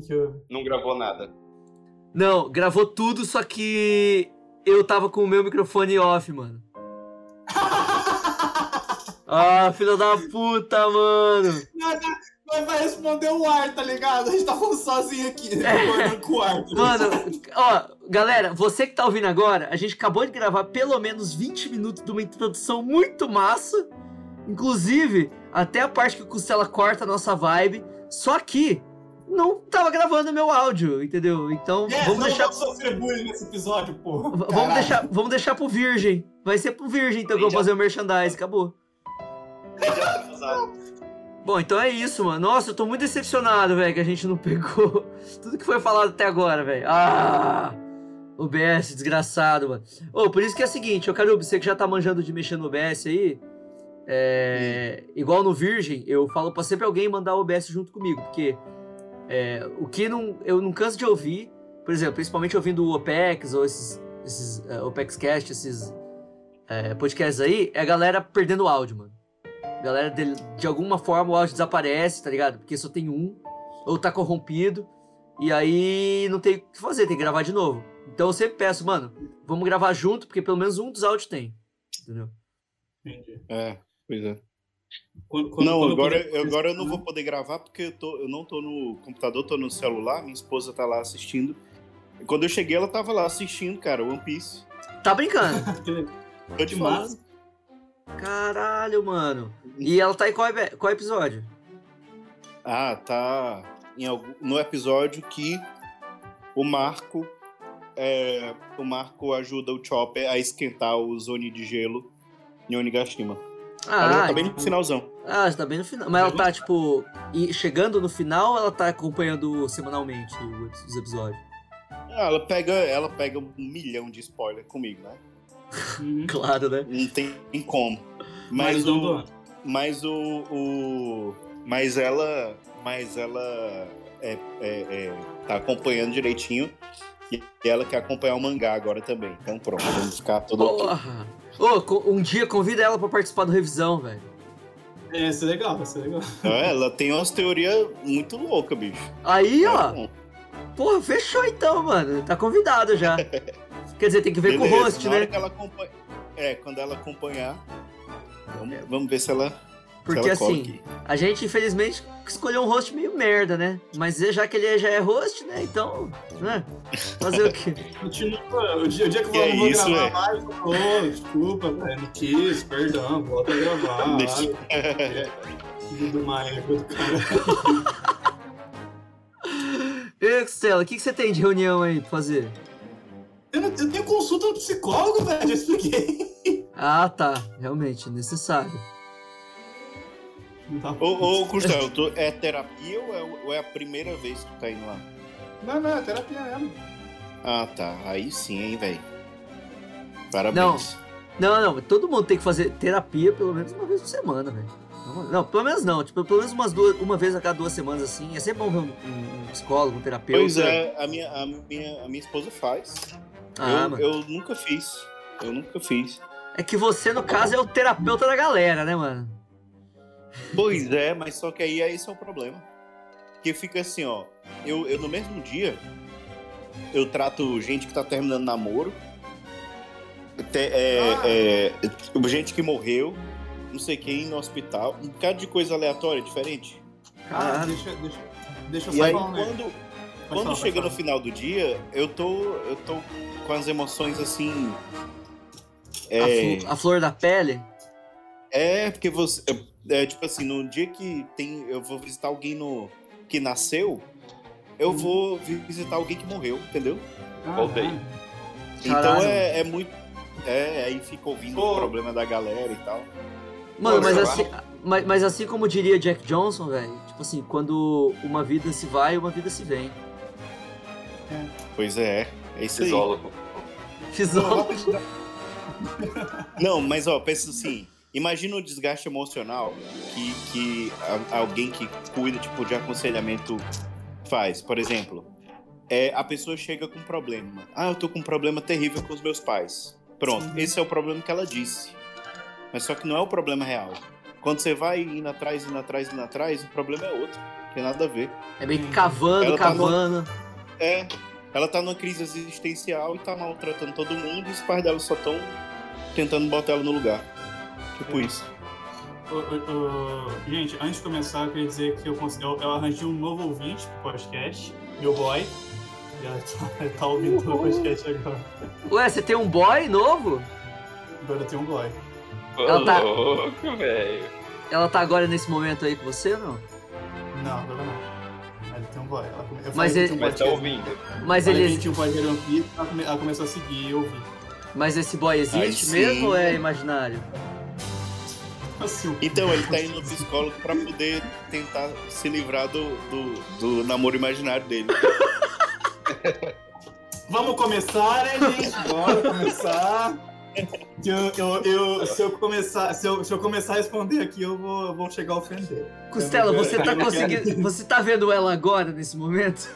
que, que houve? Não gravou nada. Não, gravou tudo, só que eu tava com o meu microfone off, mano. Ah, filha da puta, mano. Mas vai responder o ar, tá ligado? A gente tá falando sozinho aqui, concordando com o ar. tá? Mano, ó, galera, você que tá ouvindo agora, a gente acabou de gravar pelo menos 20 minutos de uma introdução muito massa. Inclusive, até a parte que o Costela corta a nossa vibe. Só que não tava gravando meu áudio, entendeu? Então, É, vamos não deixar. vamos sofrer bullying nesse episódio, pô. Vamos Caralho. deixar, vamos deixar pro Virgem. Vai ser pro Virgem, então, que eu vou fazer o merchandise. Acabou. Bom, então é isso, mano. Nossa, eu tô muito decepcionado, velho, que a gente não pegou tudo que foi falado até agora, velho. Ah! OBS, desgraçado, mano. Ô, por isso que é o seguinte, ô Carubo, você que já tá manjando de mexer no OBS aí, é, igual no Virgem, eu falo pra sempre alguém mandar o OBS junto comigo, porque é, o que não, eu não canso de ouvir, por exemplo, principalmente ouvindo o OPEX ou esses, esses é, OPEXcast, esses é, podcasts aí, é a galera perdendo o áudio, mano. A galera, de, de alguma forma, o áudio desaparece, tá ligado? Porque só tem um, ou tá corrompido, e aí não tem o que fazer, tem que gravar de novo. Então eu sempre peço, mano, vamos gravar junto, porque pelo menos um dos áudios tem. Entendeu? Entendi. É, pois é. Quando- quando- não, quando agora, eu, agora eu não vou poder gravar porque eu, tô, eu não tô no computador, tô no celular, minha esposa tá lá assistindo. E quando eu cheguei, ela tava lá assistindo, cara, One Piece. Tá brincando? Tô de Que massa. massa. Caralho, mano. E ela tá em qual, qual episódio? Ah, tá em algum, no episódio que o Marco é, o Marco ajuda o Chopper a esquentar o Zone de gelo em Onigashima. Ela Ah, tá bem no finalzão. ah, tá bem no final. Mas ela tá, tipo, e chegando no final ou ela tá acompanhando semanalmente os os episódios? Ah, Ela pega, ela pega um milhão de spoiler comigo, né? Uhum. Claro, né? Não tem como. Mas, Mas o, mas o, o mas ela mas ela é, é- é, tá acompanhando direitinho e ela quer acompanhar o mangá agora também então pronto vamos ficar todo ok. Porra! Ô, um dia convida ela pra participar do revisão, velho. É, isso é legal, isso é legal. Então, ela tem umas teorias muito loucas bicho Aí, ó. É, Porra, fechou então, mano. Tá convidado já. Quer dizer, tem que ver com o beleza, host, na hora né? que ela acompanha, é quando ela acompanhar vamos, vamos ver se ela Porque assim, a gente infelizmente escolheu um host meio merda, né? Mas já que ele já é host, né? Então, né? Fazer o quê? Continua. O dia, o dia que eu Que vou, é não vou isso, gravar é? mais, eu falo, ô, desculpa, velho, não quis, perdão, volta a gravar. Deixa- É, filho do maego do cara. E, Costela, o que, que você tem de reunião aí pra fazer? Eu, não- eu tenho consulta no psicólogo, velho, já expliquei. Ah, tá. Realmente, necessário. Não, tá... Ô, ô Gustavo, tu- é terapia ou é, ou é a primeira vez que tu tá indo lá? não, não, é terapia mesmo. Ah, tá. Aí sim, hein, velho. Parabéns. Não, não, todo mundo tem que fazer terapia pelo menos uma vez por semana, velho. Não, não, pelo menos não. Tipo, pelo menos umas duas, uma vez a cada duas semanas, assim. É sempre bom ver um, um- um psicólogo, um terapeuta. Pois é, a minha, a minha, a minha esposa faz. Ah, eu, mano. eu nunca fiz. Eu nunca fiz. É que você, no caso, é o terapeuta da galera, né, mano? Pois é, mas só que aí esse é o problema. Porque fica assim, ó. Eu, eu no mesmo dia, eu trato gente que tá terminando namoro. te- é, Ah. é, gente que morreu, não sei quem, no hospital. Um bocado de coisa aleatória, diferente. Cara, Caralho. deixa, deixa, deixa eu E só aí, falar quando, quando falar, chega no final do dia, eu tô, eu tô com as emoções assim. A, É, flo- a flor da pele. é porque você. É, tipo assim, no dia que tem. Eu vou visitar alguém no, que nasceu, eu Uhum. vou visitar alguém que morreu, entendeu? voltei. Ah, Então é, é muito. É, aí fica ouvindo Pô. o problema da galera e tal. Mano, mas assim, mas, mas assim como diria Jack Johnson, velho, tipo assim, quando uma vida se vai, uma vida se vem. Pois é, é isso aí. Fisólogo. Fisólogo. Não, mas ó, pensa assim. Imagina o desgaste emocional que, que alguém que cuida tipo, de aconselhamento faz. Por exemplo, é, a pessoa chega com um problema. Ah, eu tô com um problema terrível com os meus pais. Pronto, Uhum. esse é o problema que ela disse. Mas só que não é o problema real. Quando você vai indo atrás, indo atrás, indo atrás, o problema é outro. tem nada a ver. É meio que cavando, Ela tá no- cavando. É, ela tá numa crise existencial e tá maltratando todo mundo e os pais dela só estão tentando botar ela no lugar. Tipo isso. Gente, antes de começar, eu queria dizer que eu, cons- eu, eu arranjei um novo ouvinte pro podcast, meu boy. E ela tá, tá ouvindo o podcast agora. Ué, você tem um boy novo? Agora eu tenho um boy. Ô, Ela tá- louco, velho. Ela tá agora nesse momento aí com você não? Não, agora não. Ele tem um boy. Ela come- eu Mas ele- um Mas tá ouvindo. Mas ele. tinha um podcast de Piece, ela, come- ela começou a seguir e eu ouvi. Mas esse boy existe mesmo ou é imaginário? Assim, Então ele tá indo no psicólogo pra poder tentar se livrar do, do, do namoro imaginário dele. Vamos começar, né, gente? Bora começar. Que eu, eu, eu- se, eu começar, se, eu, se eu começar a responder aqui, eu vou, vou chegar a ofender. Costela, você tá conseguindo. Você tá vendo ela agora nesse momento?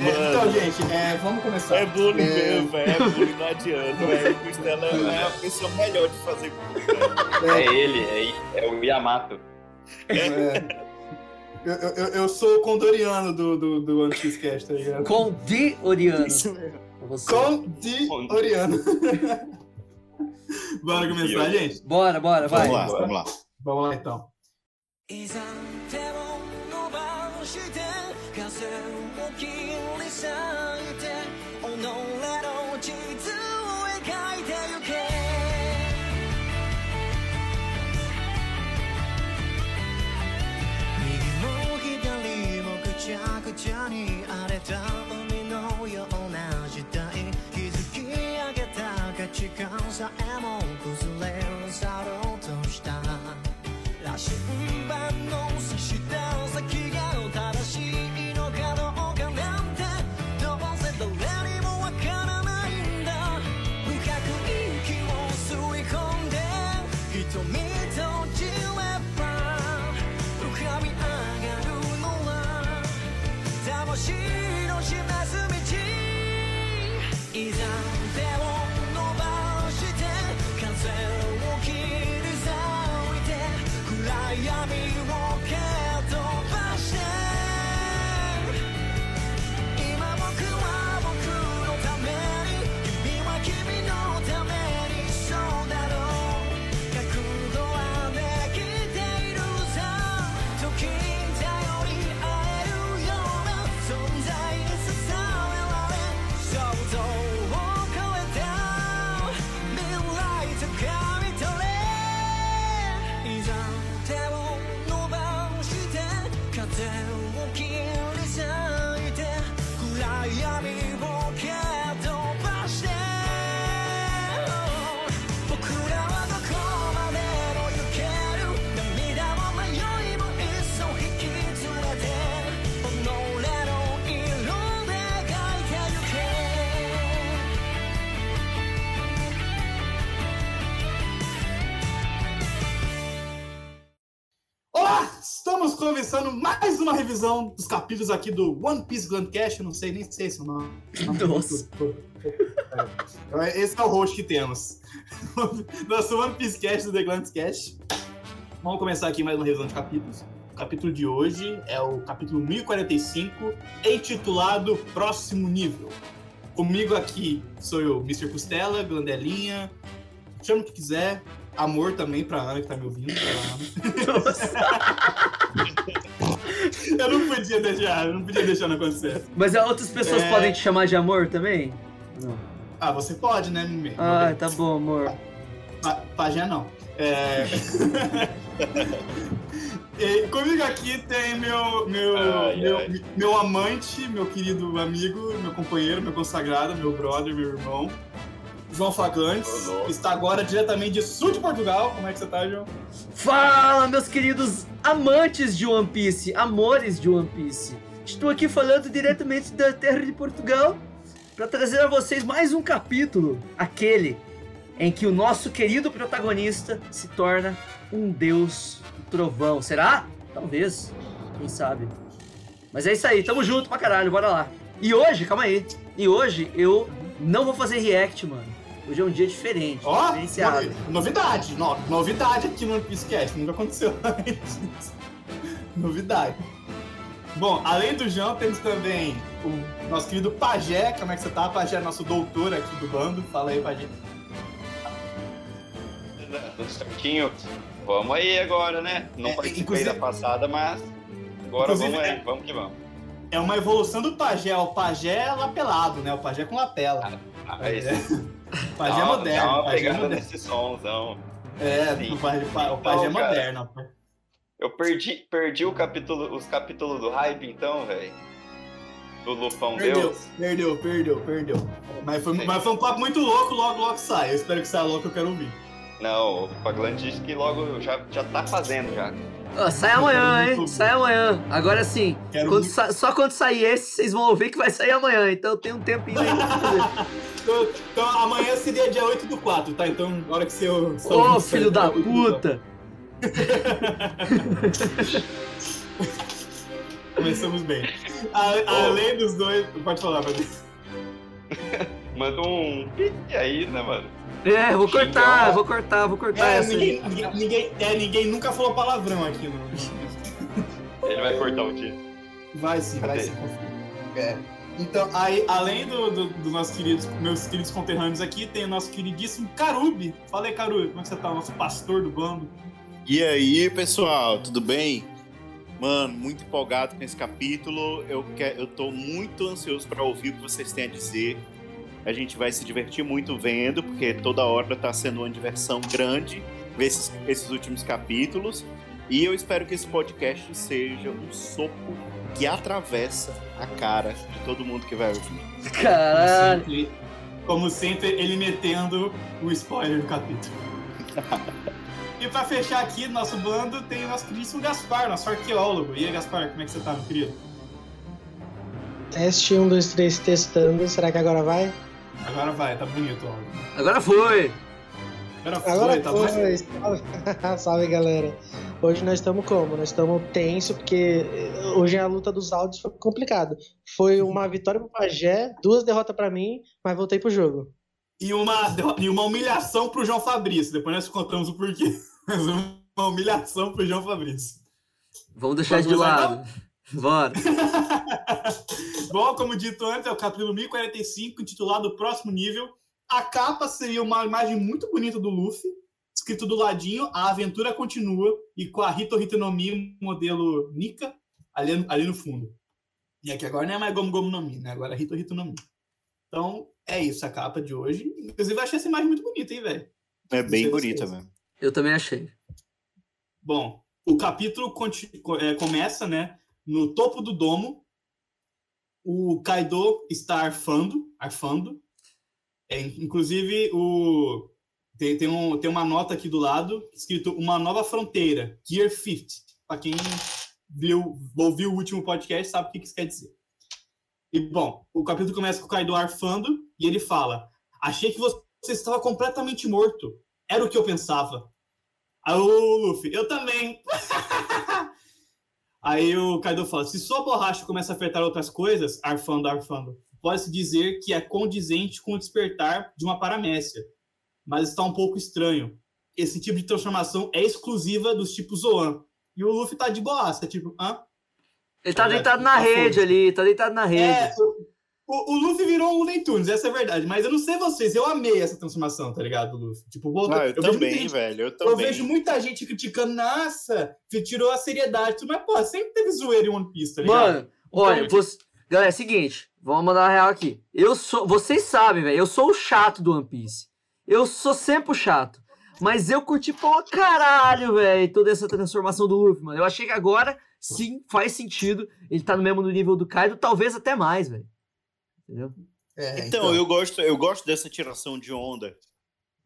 É, então, gente, é, vamos começar. É bullying É. mesmo, velho. É bullying, não adianta, velho. O Costela é a pessoa melhor de fazer bullying, velho. É ele, é, é o Yamato. É. Eu, eu, eu- eu sou o condoriano do, do, do One Piece Cast, tá ligado? Com Di Oriano. Isso mesmo. pra você. Condoriano. Bora começar, gente? Bora, bora, vai. Vamos lá, vamos lá. Vamos lá, então. いざ手を伸ばして 風を切り裂いて começando mais uma revisão dos capítulos aqui do One Piece Glandcast. Eu não sei nem sei se é o nome. Nossa. É, Esse é o host que temos. Nosso One Piece Cast do The Glandcast. Vamos começar aqui mais uma revisão de capítulos. O capítulo de hoje é o capítulo 1045, intitulado Próximo Nível. Comigo aqui sou eu, Mr. Costela, Glandelinha, chama o que quiser. Amor também pra Ana que tá me ouvindo. Ana. Eu não podia deixar, eu não podia deixar não acontecer. Mas outras pessoas É. podem te chamar de amor também? Não. Ah, você pode, né, Mimê? Ah, tá bom, amor. Pa- Pajé não. É... E comigo aqui tem meu, meu, Ai, meu, ai. meu amante, meu querido amigo, meu companheiro, meu consagrado, meu brother, meu irmão, João Fagantes, que está agora diretamente de sul de Portugal. Como é que você tá, João? Fala, meus queridos amantes de One Piece, amores de One Piece. Estou aqui falando diretamente da terra de Portugal para trazer a vocês mais um capítulo, aquele em que o nosso querido protagonista se torna um deus do trovão. Será? Talvez. Quem sabe? Mas é isso aí, tamo junto pra caralho, bora lá. E hoje, calma aí. E hoje eu não vou fazer react, mano. Hoje é um dia diferente, Ó, diferenciado. novidade, no- novidade aqui no Cast, nunca aconteceu antes. novidade. Bom, além do João, temos também o nosso querido Pajé. Como é que você tá? Pajé é nosso doutor aqui do bando. Fala aí, Pajé. Tudo certinho. Vamos aí agora, né? Não É, participei inclusive- da passada, mas agora Inclusive, vamos aí, é- vamos que vamos. É uma evolução do Pajé, o Pajé lapelado, né? O Pajé com lapela. Ah, esse- O Pajé moderno. Dá uma é pegada moderno. nesse somzão. É, Sim. o Pajé, o Pajé cara, moderno. Eu perdi, perdi o capítulo, os capítulos do hype, então, velho. Do Lufão Perdeu, Deus. perdeu, perdeu, perdeu. Mas foi, Sim. mas foi um papo muito louco, logo, logo sai. Eu espero que saia logo eu quero ouvir. Não, o Paglan disse que logo já, já tá fazendo já. Ó, sai amanhã, hein? Sai amanhã. Agora sim, quando sa- só quando sair esse, vocês vão ouvir que vai sair amanhã. Então tem um tempinho fazer. Então, então amanhã seria dia 8 do 4, tá? Então, na hora que você. Ô, ouvir, filho sai da dia 8 do 4. puta! Começamos bem. A- além dos dois. Pode falar, pode Manda um. E aí, né, mano? É, vou cortar, vou cortar, vou cortar É, essa aí. ninguém, ninguém, ninguém- é, ninguém nunca falou palavrão aqui no. Ele vai cortar o dia. Vai sim, vai Cadê? sim. confia. É. Então, aí, além do, do, dos nossos queridos, meus queridos conterrâneos aqui, tem o nosso queridíssimo Carubi. Fala aí, Carubi, como é que você tá? O nosso pastor do bando. E aí, pessoal, tudo bem? Mano, muito empolgado com esse capítulo. Eu, que, eu tô muito ansioso para ouvir o que vocês têm a dizer. A gente vai se divertir muito vendo, porque toda hora tá sendo uma diversão grande ver esses, esses últimos capítulos. E eu espero que esse podcast seja um soco que atravessa a cara de todo mundo que vai ouvir. Caralho. Como sempre, como sempre, ele metendo o spoiler do capítulo. e pra fechar aqui, nosso bando, tem o nosso queridíssimo Gaspar, nosso arqueólogo. E aí, Gaspar, como é que você tá, meu querido? Teste 1, 2, 3, testando. Será que agora vai? Agora vai, tá bonito o áudio. Agora foi. Agora foi, Agora tá foi. bom? Salve. Salve, galera. Hoje nós estamos como? Nós estamos tenso, porque hoje a luta dos áudios foi complicado. Foi uma vitória pro Pajé, duas derrotas pra mim, mas voltei pro jogo. E uma, e uma humilhação pro João Fabrício. Depois nós contamos o porquê. Mas uma humilhação pro João Fabrício. Vamos deixar isso de Vamos lá, lado. Bora. Bom, como dito antes, é o capítulo 1045, intitulado Próximo Nível. A capa seria uma imagem muito bonita do Luffy, escrito do ladinho, a aventura continua, e com a Hito Hito no Mi, modelo Nika, ali, ali no fundo. E aqui agora não é mais Gomu Gomu no Mi, né? Agora é Hito Hito no Mi. Então, é isso, a capa de hoje. Inclusive, eu achei essa imagem muito bonita, hein, velho? É bem bonita mesmo. Eu também achei. Bom, o capítulo é, começa, né, no topo do domo. O Kaido está arfando, arfando. É, inclusive, o, tem, tem, um, tem uma nota aqui do lado, escrito Uma Nova Fronteira, Gear 50. Para quem viu, ouviu o último podcast, sabe o que isso quer dizer. E, bom, o capítulo começa com o Kaido arfando, e ele fala, achei que você estava completamente morto. Era o que eu pensava. Aí o Luffy, eu também. Aí o Kaido fala: se sua borracha começa a afetar outras coisas, arfando, arfando, pode-se dizer que é condizente com o despertar de uma paramécia. Mas está um pouco estranho. Esse tipo de transformação é exclusiva dos tipos Zoan. E o Luffy tá de boaça, tipo, hã? Ele tá É, deitado na tá rede ali, tá deitado na rede. É, o, o, Luffy virou um Looney Tunes, essa é a verdade. Mas eu não sei vocês, eu amei essa transformação, tá ligado, do Luffy? Tipo, voltou, Ah, eu, vejo muita também, gente- velho. Eu Eu também. vejo muita gente criticando, nossa, que tirou a seriedade, tudo, mas, pô, sempre teve zoeira em One Piece, tá ligado? Mano, olha, Então, você... galera, é o seguinte, vamos mandar a real aqui. Eu sou, vocês sabem, velho, eu sou o chato do One Piece. Eu sou sempre o chato. Mas eu curti pra caralho, velho, toda essa transformação do Luffy, mano. Eu achei que agora sim faz sentido. Ele tá no mesmo nível do Kaido, talvez até mais, velho. Entendeu? É, Então, eu gosto, eu gosto dessa tiração de onda.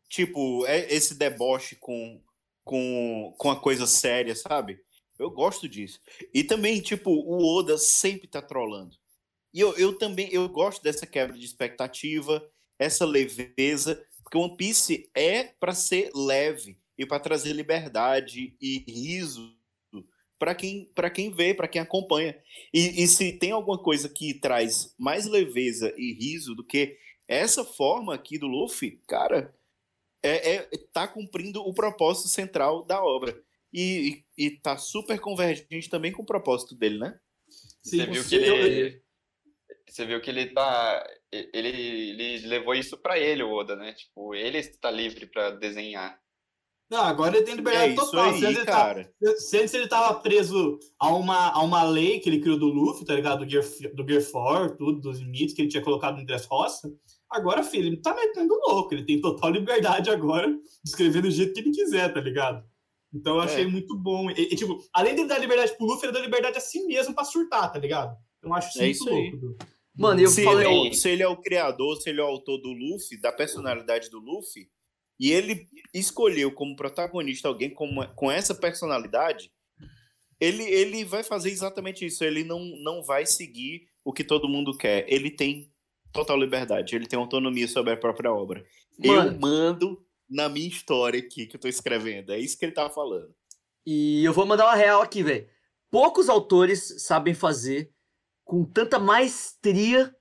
Tipo, é esse deboche com, com, com a coisa séria, sabe? Eu gosto disso. E também, tipo, o Oda sempre tá trolando. E eu, eu também, eu gosto dessa quebra de expectativa, essa leveza, porque One Piece é para ser leve e para trazer liberdade e riso para quem, pra quem vê, para quem acompanha. E, e se tem alguma coisa que traz mais leveza e riso do que essa forma aqui do Luffy, cara, é, é tá cumprindo o propósito central da obra. E, e, e tá super convergente também com o propósito dele, né? Sim, Você viu que ele. Você viu que ele tá. Ele, ele levou isso pra ele, o Oda, né? Tipo, ele está livre pra desenhar. Não, agora ele tem É liberdade isso total. Se antes aí, ele tava- cara. Se ele tava preso a uma, a uma lei que ele criou do Luffy, tá ligado? Do Gear, do Gear 4, tudo, dos limites que ele tinha colocado no Dressrosa. Agora, filho, ele tá metendo louco. Ele tem total liberdade agora de escrever do jeito que ele quiser, tá ligado? Então eu achei É. muito bom. E, e, tipo, além de ele dar liberdade pro Luffy, ele dá liberdade a si mesmo pra surtar, tá ligado? Então eu acho isso É muito isso aí. louco. Mano, eu se, falei. ele é o, se ele é o criador, se ele é o autor do Luffy, da personalidade do Luffy, e ele escolheu como protagonista alguém com, com essa personalidade, ele, ele vai fazer exatamente isso. Ele não, não vai seguir o que todo mundo quer. Ele tem total liberdade, ele tem autonomia sobre a própria obra. Eu Mano. mando na minha história aqui que eu tô escrevendo. É isso que ele tá falando. E eu vou mandar uma real aqui, velho. Poucos autores sabem fazer com tanta maestria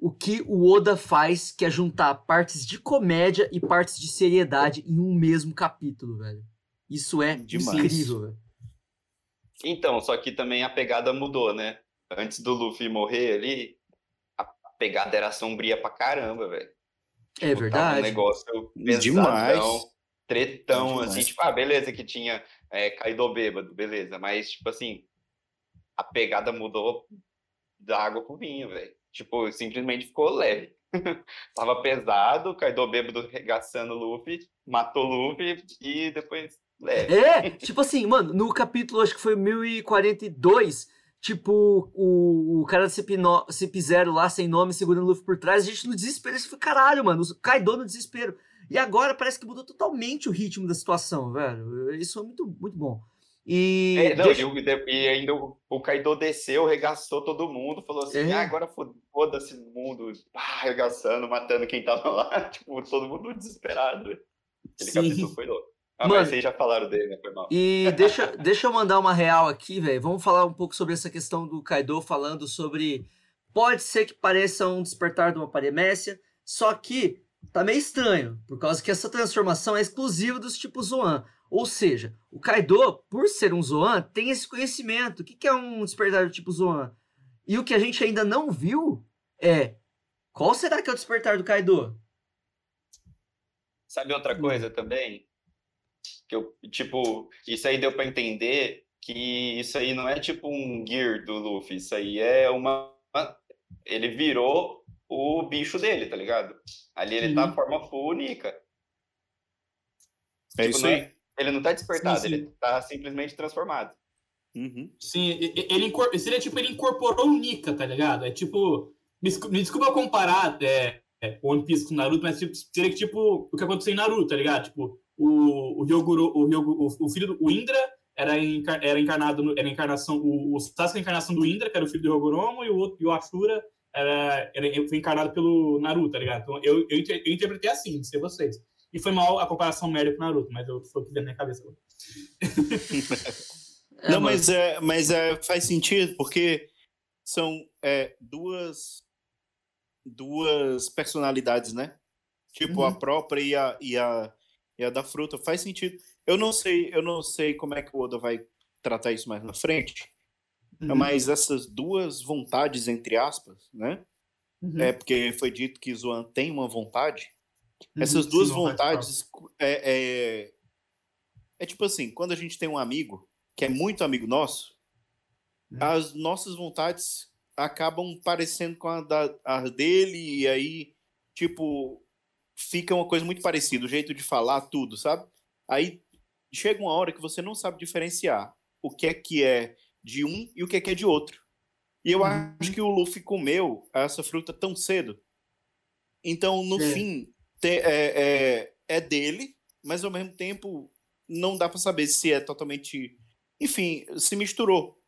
o que o Oda faz, que é juntar partes de comédia e partes de seriedade em um mesmo capítulo, velho. Isso é Demais. incrível, velho. Então, só que também a pegada mudou, né? Antes do Luffy morrer ali, a pegada era sombria pra caramba, velho. É um verdade. negócio Demais. pesadão, tretão, Demais. assim, tipo, ah, beleza que tinha é, Kaido bêbado, beleza, mas, tipo assim, a pegada mudou da água pro vinho, velho. Tipo, simplesmente ficou leve. Tava pesado, Kaido bêbado regaçando o Luffy, matou o Luffy e depois leve. É, tipo assim, mano, no capítulo, acho que foi 1042, tipo, o, o cara do CP0 CP0 lá, sem nome, segurando o Luffy por trás, a gente no desespero, isso foi caralho, mano, Kaido no desespero. E agora parece que mudou totalmente o ritmo da situação, velho. Isso é muito, muito bom. E. É, não, deixa- e, e ainda o, o Kaido desceu, regaçou todo mundo, falou assim, É. ah, agora fo- foda-se o mundo, pá, arregaçando, matando quem tava lá, tipo, todo mundo desesperado. Aquele Sim. capítulo foi louco. Ah, Mano, mas vocês já falaram dele, né? Foi mal. E deixa, deixa eu mandar uma real aqui, velho. Vamos falar um pouco sobre essa questão do Kaido falando sobre. Pode ser que pareça um despertar de uma paremécia, só que tá meio estranho, por causa que essa transformação é exclusiva dos tipos Zoan. Ou seja, o Kaido, por ser um Zoan, tem esse conhecimento. O que que é um despertar do tipo Zoan? E o que a gente ainda não viu é. Qual será que é o despertar do Kaido? Sabe outra coisa também? Que eu, tipo, isso aí deu pra entender que isso aí não é tipo um gear do Luffy, isso aí é uma. Ele virou o bicho dele, tá ligado? Ali ele tá Uhum. na forma full Nika. É Tipo, isso não aí. é- ele não tá despertado, Sim, sim. ele tá simplesmente transformado. Uhum. Sim, ele seria tipo, ele incorporou o Nika, tá ligado? É tipo. Me, descu- me desculpa eu comparar é, é, One Piece com Naruto, mas tipo, seria que, tipo o que aconteceu em Naruto, tá ligado? Tipo, o, o Ryoguro, o, o, o filho do o Indra era, encar- era encarnado, no- era encarnação, o, o Sasuke era a encarnação do Indra, que era o filho do Ryogoromo, e o outro, e o Ashura era, era, foi encarnado pelo Naruto, tá ligado? Então eu, eu, eu interpretei assim, não sei vocês. E foi mal a comparação merda com o Naruto, mas eu foi o que veio na minha cabeça. agora. É, não, mano. mas, é, mas é, faz sentido, porque são é, duas, duas personalidades, né? Tipo, a Uhum. própria e a, e, a, e a da fruta. Faz sentido. Eu não sei, eu não sei como é que o Oda vai tratar isso mais na frente, Uhum. mas essas duas vontades, entre aspas, né? Uhum. É porque foi dito que Zoan tem uma vontade. Uhum. Essas Sim, duas vontade vontades é, é, é tipo assim, quando a gente tem um amigo que é muito amigo nosso, Hum. as nossas vontades acabam parecendo com a, da, a dele e aí, tipo, fica uma coisa muito parecida, o jeito de falar, tudo, sabe? Aí chega uma hora que você não sabe diferenciar o que é que é de um e o que é que é de outro. E eu Uhum. acho que o Luffy comeu essa fruta tão cedo. Então, no É. fim, te- é, é, é dele, mas ao mesmo tempo não dá pra saber se é totalmente. Enfim, se misturou.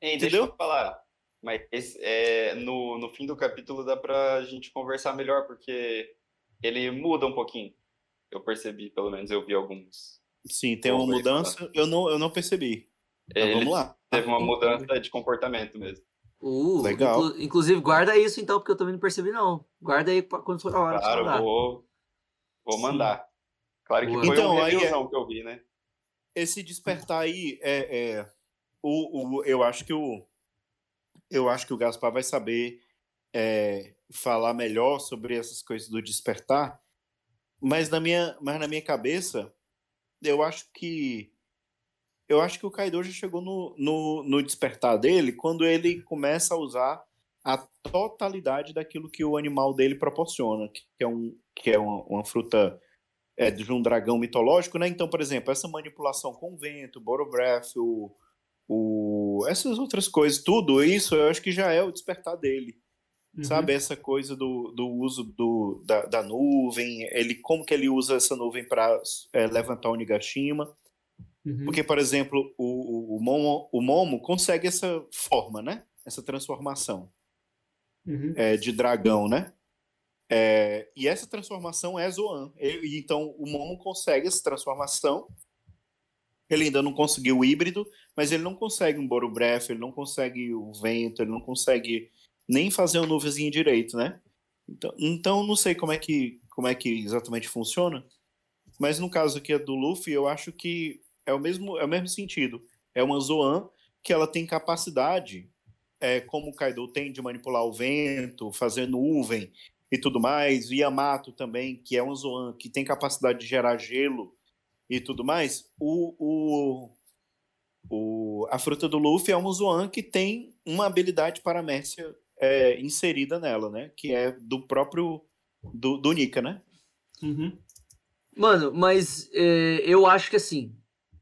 Ei, deixa Entendeu? eu falar. Mas é, no, no fim do capítulo dá pra gente conversar melhor, porque ele muda um pouquinho. Eu percebi, pelo menos eu vi alguns. Sim, tem uma mudança. Eu não, eu não percebi. Ele vamos lá. teve uma mudança de comportamento mesmo. Uh, Legal. inclu- inclusive, guarda isso então, porque eu também não percebi, não. Guarda aí pra quando for a hora. Claro, falar. vou, vou Sim. mandar. Claro que Boa. foi Então, um aí é- que eu vi, né? esse despertar aí é, é o, o- eu acho que o eu acho que o Gaspar vai saber é, falar melhor sobre essas coisas do despertar mas na minha mas na minha cabeça eu acho que eu acho que o Kaido já chegou no, no, no despertar dele quando ele começa a usar a totalidade daquilo que o animal dele proporciona que é um que é uma, uma fruta é, de um dragão mitológico, né? Então, por exemplo, essa manipulação com o vento, Borobreath, o, o, essas outras coisas, tudo isso eu acho que já é o despertar dele, Uhum. sabe? Essa coisa do, do uso do, da, da nuvem, ele como que ele usa essa nuvem para levantar o Nigashima. Uhum. Porque, por exemplo, o, o, Momo, o Momo consegue essa forma, né? Essa transformação Uhum. é, de dragão, né? É, e essa transformação é Zoan. E- e então o Momo consegue essa transformação. Ele ainda não conseguiu o híbrido, mas ele não consegue um Borobreath, ele não consegue o vento, ele não consegue nem fazer o nuvenzinho direito, né? Então, então não sei como é que como é que exatamente funciona, mas no caso aqui do Luffy, eu acho que é o mesmo é o mesmo sentido. É uma Zoan que ela tem capacidade é, como o Kaido tem de manipular o vento, fazer nuvem e tudo mais, o Yamato também, que é um Zoan, que tem capacidade de gerar gelo e tudo mais, o, o, o, a fruta do Luffy é um Zoan que tem uma habilidade paramércia é, inserida nela, né? Que é do próprio do, do Nika, né? Uhum. Mano, mas é, eu acho que assim,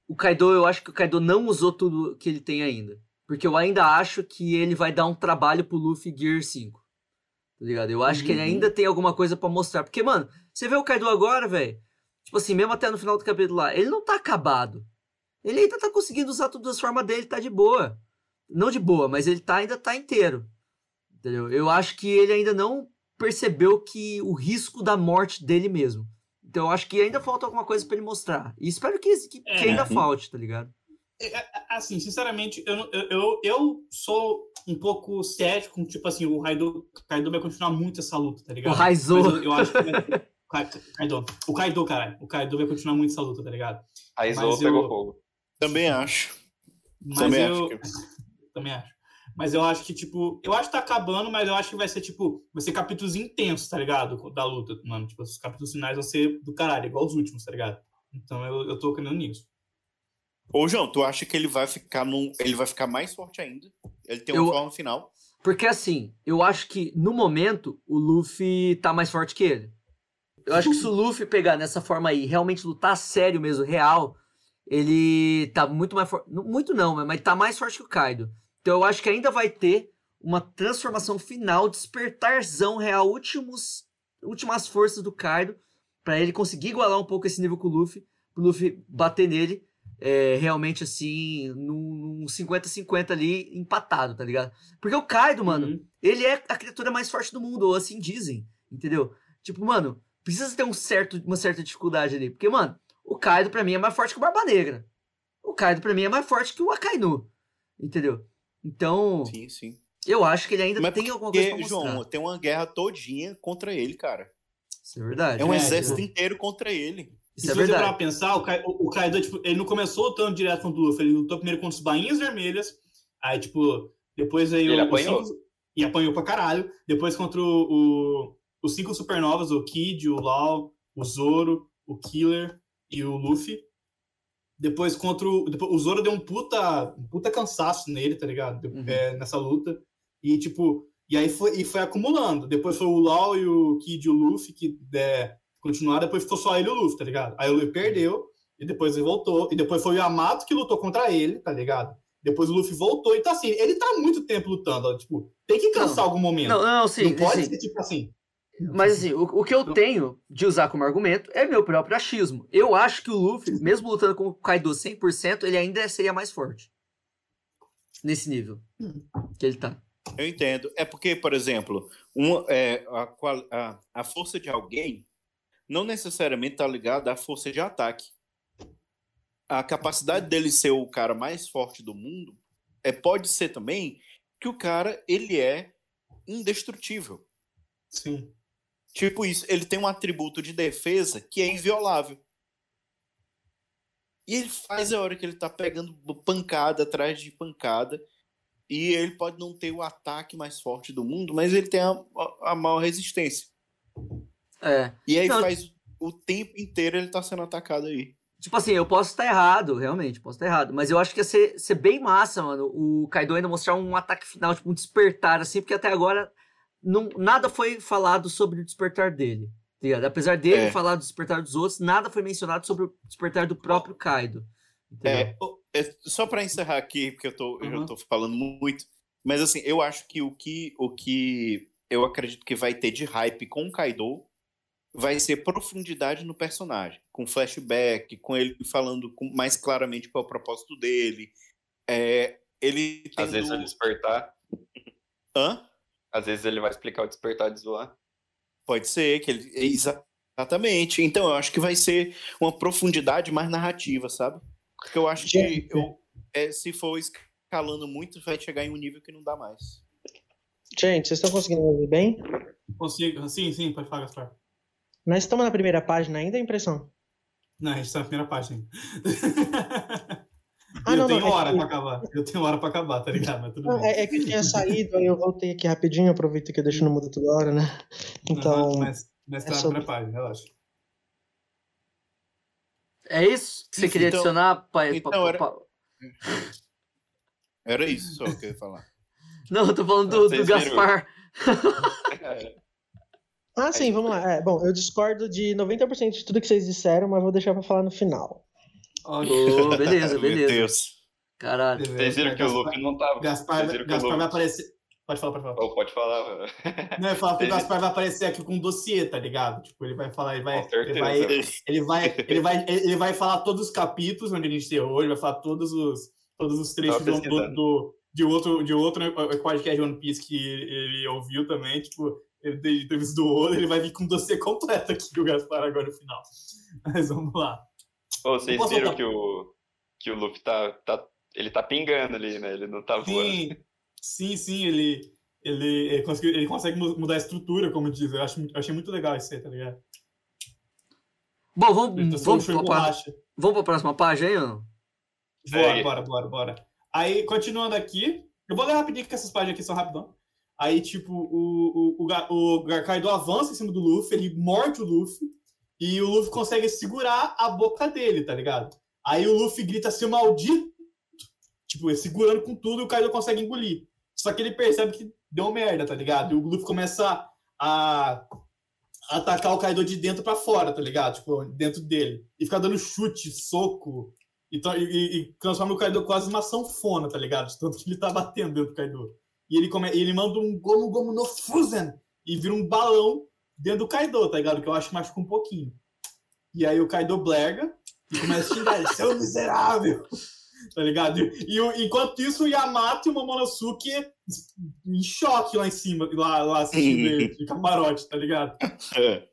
o Kaido, eu acho que o Kaido não usou tudo que ele tem ainda. Porque eu ainda acho que ele vai dar um trabalho pro Luffy Gear 5. Tá ligado? Eu acho que ele Uhum. ainda tem alguma coisa pra mostrar. Porque, mano, você vê o Kaido agora, velho. Tipo assim, mesmo até no final do capítulo lá, ele não tá acabado. Ele ainda tá conseguindo usar todas as formas dele, tá de boa. Não de boa, mas ele tá, ainda tá inteiro. Entendeu? Eu acho que ele ainda não percebeu que o risco da morte dele mesmo. Então eu acho que ainda falta alguma coisa pra ele mostrar. E espero que, que, que É. ainda falte, tá ligado? Assim, sinceramente, eu, eu, eu, sou um pouco cético, tipo assim, o Kaido, Kaido vai continuar muito essa luta, tá O ligado? Raizou. Mas eu, eu acho que Kaido. O Kaido, caralho. O Kaido vai continuar muito essa luta, tá ligado? Mas pegou eu- fogo. Também acho. Mas Também eu. acho que- Também acho. Mas eu acho que, tipo, eu acho que tá acabando, mas eu acho que vai ser, tipo, vai ser capítulos intensos, tá ligado? Da luta, mano. Tipo, os capítulos finais vão ser do caralho, igual os últimos, tá ligado? Então eu, eu tô crendo nisso. Ô, João, tu acha que ele vai ficar num. Ele vai ficar mais forte ainda? Ele tem uma Eu- forma final. Porque assim, eu acho que no momento o Luffy tá mais forte que ele. Eu acho que se o Luffy pegar nessa forma aí, realmente lutar a sério mesmo, real, ele tá muito mais forte. Muito não, mas tá mais forte que o Kaido. Então eu acho que ainda vai ter uma transformação final, despertarzão real, últimos, últimas forças do Kaido, pra ele conseguir igualar um pouco esse nível com o Luffy, pro Luffy bater nele, é, realmente assim, num num 50-50 ali, empatado, tá ligado? Porque o Kaido, mano, Uhum. ele é a criatura mais forte do mundo, ou assim dizem, entendeu? Tipo, mano, precisa ter um certo, uma certa dificuldade ali. Porque, mano, o Kaido pra mim é mais forte que o Barba Negra. O Kaido pra mim é mais forte que o Akainu, entendeu? Então, Sim, sim. eu acho que ele ainda Mas tem alguma coisa pra Porque, mostrar. João, tem uma guerra todinha contra ele, cara. Isso é verdade. É um É, exército tipo- inteiro contra ele. E Isso se é você parar pensar, o, Kai- o- o Kaido, tipo, ele não começou lutando direto contra o Luffy, ele lutou primeiro contra os bainhas vermelhas, aí, tipo, depois aí Ele o- apanhou. cinco- e apanhou pra caralho, depois contra o, o- os cinco supernovas, o Kid, o Law, o Zoro, o Killer e o Luffy. Depois contra o, depois, o Zoro deu um puta, um puta cansaço nele, tá ligado? Uhum. é, nessa luta. E, tipo, e aí foi, e foi acumulando. Depois foi o Law e o Kid e o Luffy que é, continuaram, depois ficou só ele e o Luffy, tá ligado? Aí o Luffy perdeu, e depois ele voltou. E depois foi o Yamato que lutou contra ele, tá ligado? Depois o Luffy voltou. Então, assim, ele tá muito tempo lutando. ó, Tipo, tem que cansar Não. algum momento. Não, não, sim, não pode sim. ser tipo assim. Mas assim, o, o que eu tenho de usar como argumento é meu próprio achismo. Eu acho que o Luffy, mesmo lutando com o Kaido 100%, ele ainda seria mais forte. Nesse nível que ele tá. Eu entendo. É porque, por exemplo, uma, é, a, a, a força de alguém não necessariamente está ligada à força de ataque. A capacidade dele ser o cara mais forte do mundo é, pode ser também que o cara, ele é indestrutível. Sim. Tipo isso, ele tem um atributo de defesa que é inviolável. E ele faz a hora que ele tá pegando pancada atrás de pancada. E ele pode não ter o ataque mais forte do mundo, mas ele tem a, a, a maior resistência. É. E aí Não, faz o tempo inteiro ele tá sendo atacado aí. Tipo assim, eu posso estar errado, realmente, posso estar errado. Mas eu acho que ia ser, ser bem massa, mano, o Kaido ainda mostrar um ataque final, tipo, um despertar, assim, porque até agora não, nada foi falado sobre o despertar dele. tá? Apesar dele É. falar do despertar dos outros, nada foi mencionado sobre o despertar do próprio Kaido. É, é, só para encerrar aqui, porque eu tô, eu Uhum. já tô falando muito, mas assim, eu acho que o que o que eu acredito que vai ter de hype com o Kaido vai ser profundidade no personagem, com flashback, com ele falando com- mais claramente qual é o propósito dele. É, ele Às vezes tendo- ele despertar, Hã? Às vezes ele vai explicar o despertar de zoar. Pode ser que ele. exa- Exatamente. Então, eu acho que vai ser uma profundidade mais narrativa, sabe? Porque eu acho que eu, é, se for escalando muito, vai chegar em um nível que não dá mais. Gente, vocês estão conseguindo me ouvir bem? Consigo. Sim, sim, pode falar, Gaspar. Nós estamos na primeira página ainda, a impressão? Não, a gente tá na primeira página. Ah, eu não, tenho não, é hora que- pra acabar. Eu tenho hora pra acabar, tá ligado? Mas tudo Não, bem. é, é que eu tinha saído, aí eu voltei aqui rapidinho, aproveito que eu deixo no mudo toda hora, né? Então, Aham, mas, mas tá é na sobre- página, relaxa. É isso que você Enfim, queria então- adicionar? Pa- então pa- era- pa- Era isso só que eu ia falar. Não, eu tô falando do, do Vocês viram? Gaspar. É, Ah, sim, vamos lá. É, bom, eu discordo de 90% de tudo que vocês disseram, mas vou deixar pra falar no final. Ok. Ô, beleza, Meu beleza. Deus. Caralho. Vocês viram que o Luffy não tava. Gaspar, Gaspar vai Luffy- aparecer. Pode falar, pode falar. Oh, pode falar. Não, eu ia falar que o Gaspar vai aparecer aqui com um dossiê, tá ligado? Tipo, ele vai falar, ele vai. Ele vai, ele vai, ele vai, ele vai falar todos os capítulos onde a gente errou, ele vai falar todos os, todos os trechos do, do, de outro, de outro podcast de One Piece que ele ouviu também, tipo, ele entrevista do Oda, ele vai vir com um dossiê completo aqui, o Gaspar, agora no final. Mas vamos lá. Ô, vocês Posso viram voltar? que o, que o Luffy tá, tá. Ele tá pingando ali, né? Ele não tá voando. Sim, sim, sim, ele, ele, ele, consegue, ele consegue mu- mudar a estrutura, como diz. Eu, acho, eu achei muito legal isso aí, tá ligado? Bom, vamos, vamos, pra, pra, borracha. vamos pra próxima página aí, ou não? Bora, bora, bora, bora. Aí, continuando aqui, eu vou ler rapidinho, que essas páginas aqui são rapidão. Aí, tipo, o, o, o, o Kaido avança em cima do Luffy, ele morde o Luffy, e o Luffy consegue segurar a boca dele, tá ligado? Aí o Luffy grita assim, maldito, tipo, segurando com tudo, e o Kaido consegue engolir. Só que ele percebe que deu merda, tá ligado? E o Luffy começa a atacar o Kaido de dentro pra fora, tá ligado? Tipo, dentro dele. E fica dando chute, soco, e, e- e- transforma o Kaido quase numa sanfona, tá ligado? Tanto que ele tá batendo dentro do Kaido. E ele, come, e ele manda um Gomu Gomu no Fusen e vira um balão dentro do Kaido, tá ligado? Que eu acho que machuca um pouquinho. E aí o Kaido blerga e começa a xingar ele, seu miserável! Tá ligado? E, o- enquanto isso, o Yamato e o Momonosuke em choque lá em cima, lá, lá assistindo ele, de camarote, tá ligado? É.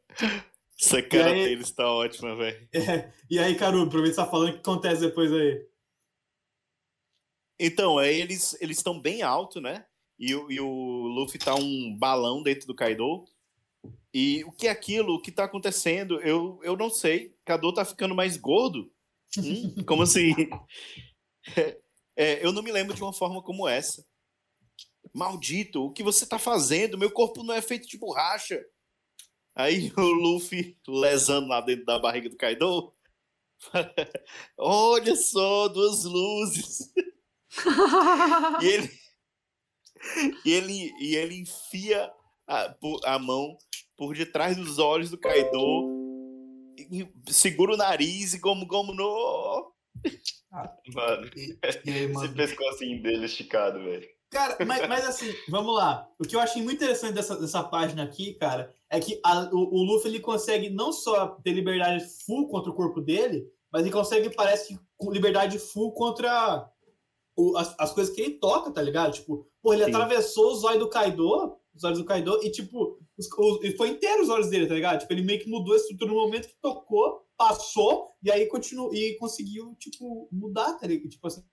Essa cara aí- deles tá ótima, velho. E aí, Caru, aproveita você tá falando, o que acontece depois aí? Então, aí eles eles estão bem alto, né? E, e o Luffy tá um balão dentro do Kaido. E o que é aquilo? O que tá acontecendo? Eu, eu não sei. Kaido tá ficando mais gordo? Hum, como assim? É, eu não me lembro de uma forma como essa. Maldito, o que você tá fazendo? Meu corpo não é feito de borracha. Aí o Luffy lesando lá dentro da barriga do Kaido. Olha só, duas luzes. E ele, e ele, e ele enfia a, a mão por detrás dos olhos do Kaido, segura o nariz e gomo gomo no. Mano, E, e aí, esse mano? pescocinho dele esticado, velho. Cara, mas, mas assim, vamos lá. O que eu achei muito interessante dessa, dessa página aqui, cara, é que a- o, o Luffy ele consegue não só ter liberdade full contra o corpo dele, mas ele consegue, parece que, com liberdade full contra o- as, as coisas que ele toca, tá ligado? Tipo, pô, ele Sim. atravessou os olhos do Kaido, os olhos do Kaido, e tipo, os, os, e foi inteiro os olhos dele, tá ligado? Tipo, ele meio que mudou a estrutura no momento que tocou, passou, e aí continuou, e conseguiu, tipo, mudar, tá ligado? Tipo assim,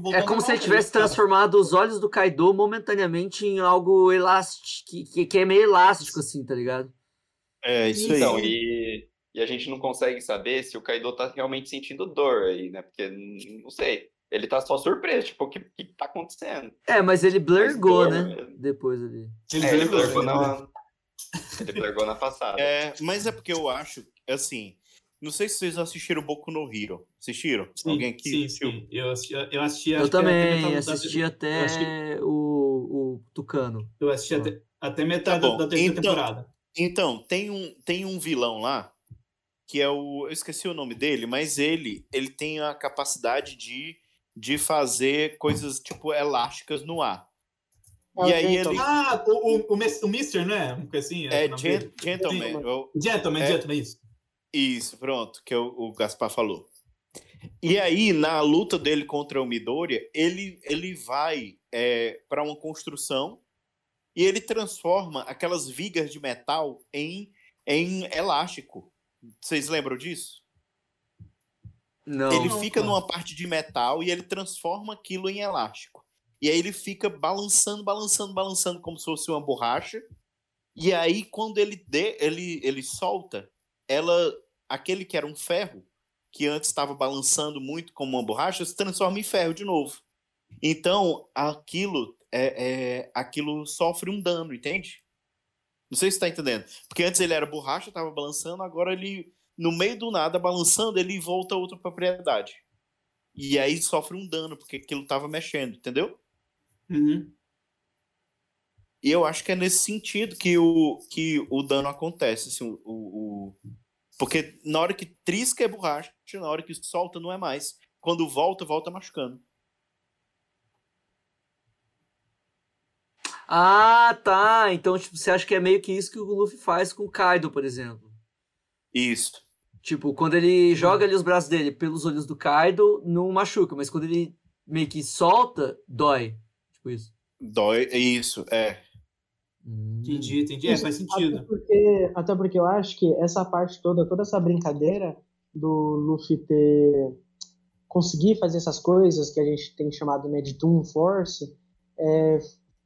voltar É como se ele tivesse tá? transformado os olhos do Kaido momentaneamente em algo elástico, que, que, que é meio elástico, assim, tá ligado? É, isso aí. Então, e, e a gente não consegue saber se o Kaido tá realmente sentindo dor aí, né? Porque, não sei, ele tá só surpreso, tipo, o que, que tá acontecendo? É, mas ele blurgou, dor né? mesmo. Depois ali. Ele É, ele largou né? na, ele largou na passada. É, mas é porque eu acho, assim, não sei se vocês assistiram Boku no Hero. Assistiram? Sim, Alguém aqui? Sim, assistiu? sim. Eu assisti, eu assisti Eu até também da- assisti eu até que- o, o Tucano. Eu assisti Ah. até, até metade Tá da, da terceira então- temporada. Então, tem um, tem um vilão lá, que é o. Eu esqueci o nome dele, mas ele, ele tem a capacidade de, de fazer coisas, tipo, elásticas no ar. É o e aí Gentleman. ele. Ah, o, o, o, Mis- o Mister, não é? Uma coisa assim? É o nome gen-? Gentleman. Gentleman. eu- Gentleman, É. Gentleman, isso. Isso, pronto, que o, o Gaspar falou. E aí, na luta dele contra o Midoriya, ele, ele vai para uma construção e ele transforma aquelas vigas de metal em, em elástico. Vocês lembram disso? Não. ele Não, fica numa parte de metal e ele transforma aquilo em elástico. E aí ele fica balançando, balançando, balançando como se fosse uma borracha. E aí quando ele dê, ele ele solta, ela aquele que era um ferro que antes estava balançando muito como uma borracha se transforma em ferro de novo. Então aquilo é, é- aquilo sofre um dano, entende? Não sei se está entendendo. Porque antes ele era borracha, estava balançando, agora ele no meio do nada, balançando, ele volta a outra propriedade. E aí sofre um dano, porque aquilo tava mexendo, entendeu? Uhum. E eu acho que é nesse sentido que o, que o dano acontece. Assim, o, o, Porque na hora que trisca é borracha, na hora que solta não é mais. Quando volta, volta machucando. Ah, tá. Então, tipo, você acha que é meio que isso que o Luffy faz com o Kaido, por exemplo. Isso. Tipo, quando ele joga ali os braços dele pelos olhos do Kaido, não machuca, mas quando ele meio que solta, dói. Tipo isso. Dói. Isso, é. Hum. Entendi, entendi. É, faz Até sentido. porque, até porque eu acho que essa parte toda, toda essa brincadeira do Luffy ter conseguir fazer essas coisas que a gente tem chamado né, de Toon Force é,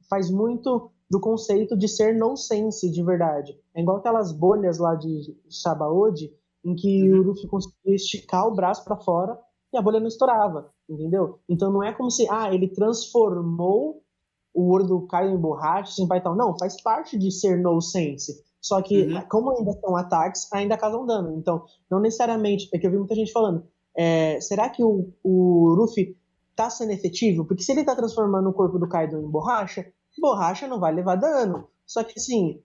faz muito do conceito de ser nonsense de verdade. É igual aquelas bolhas lá de Sabaody em que o Luffy conseguia esticar o braço para fora e a bolha não estourava, entendeu? Então não é como se ah, ele transformou o ouro do Caio em borracha, assim, vai tal. Não, faz parte de ser no sense. Só que, Uhum. como ainda são ataques, ainda causam dano. Então, não necessariamente. É que eu vi muita gente falando. é, será que o, o Luffy tá sendo efetivo? Porque se ele tá transformando o corpo do Kaido em borracha, borracha não vai levar dano. Só que, assim,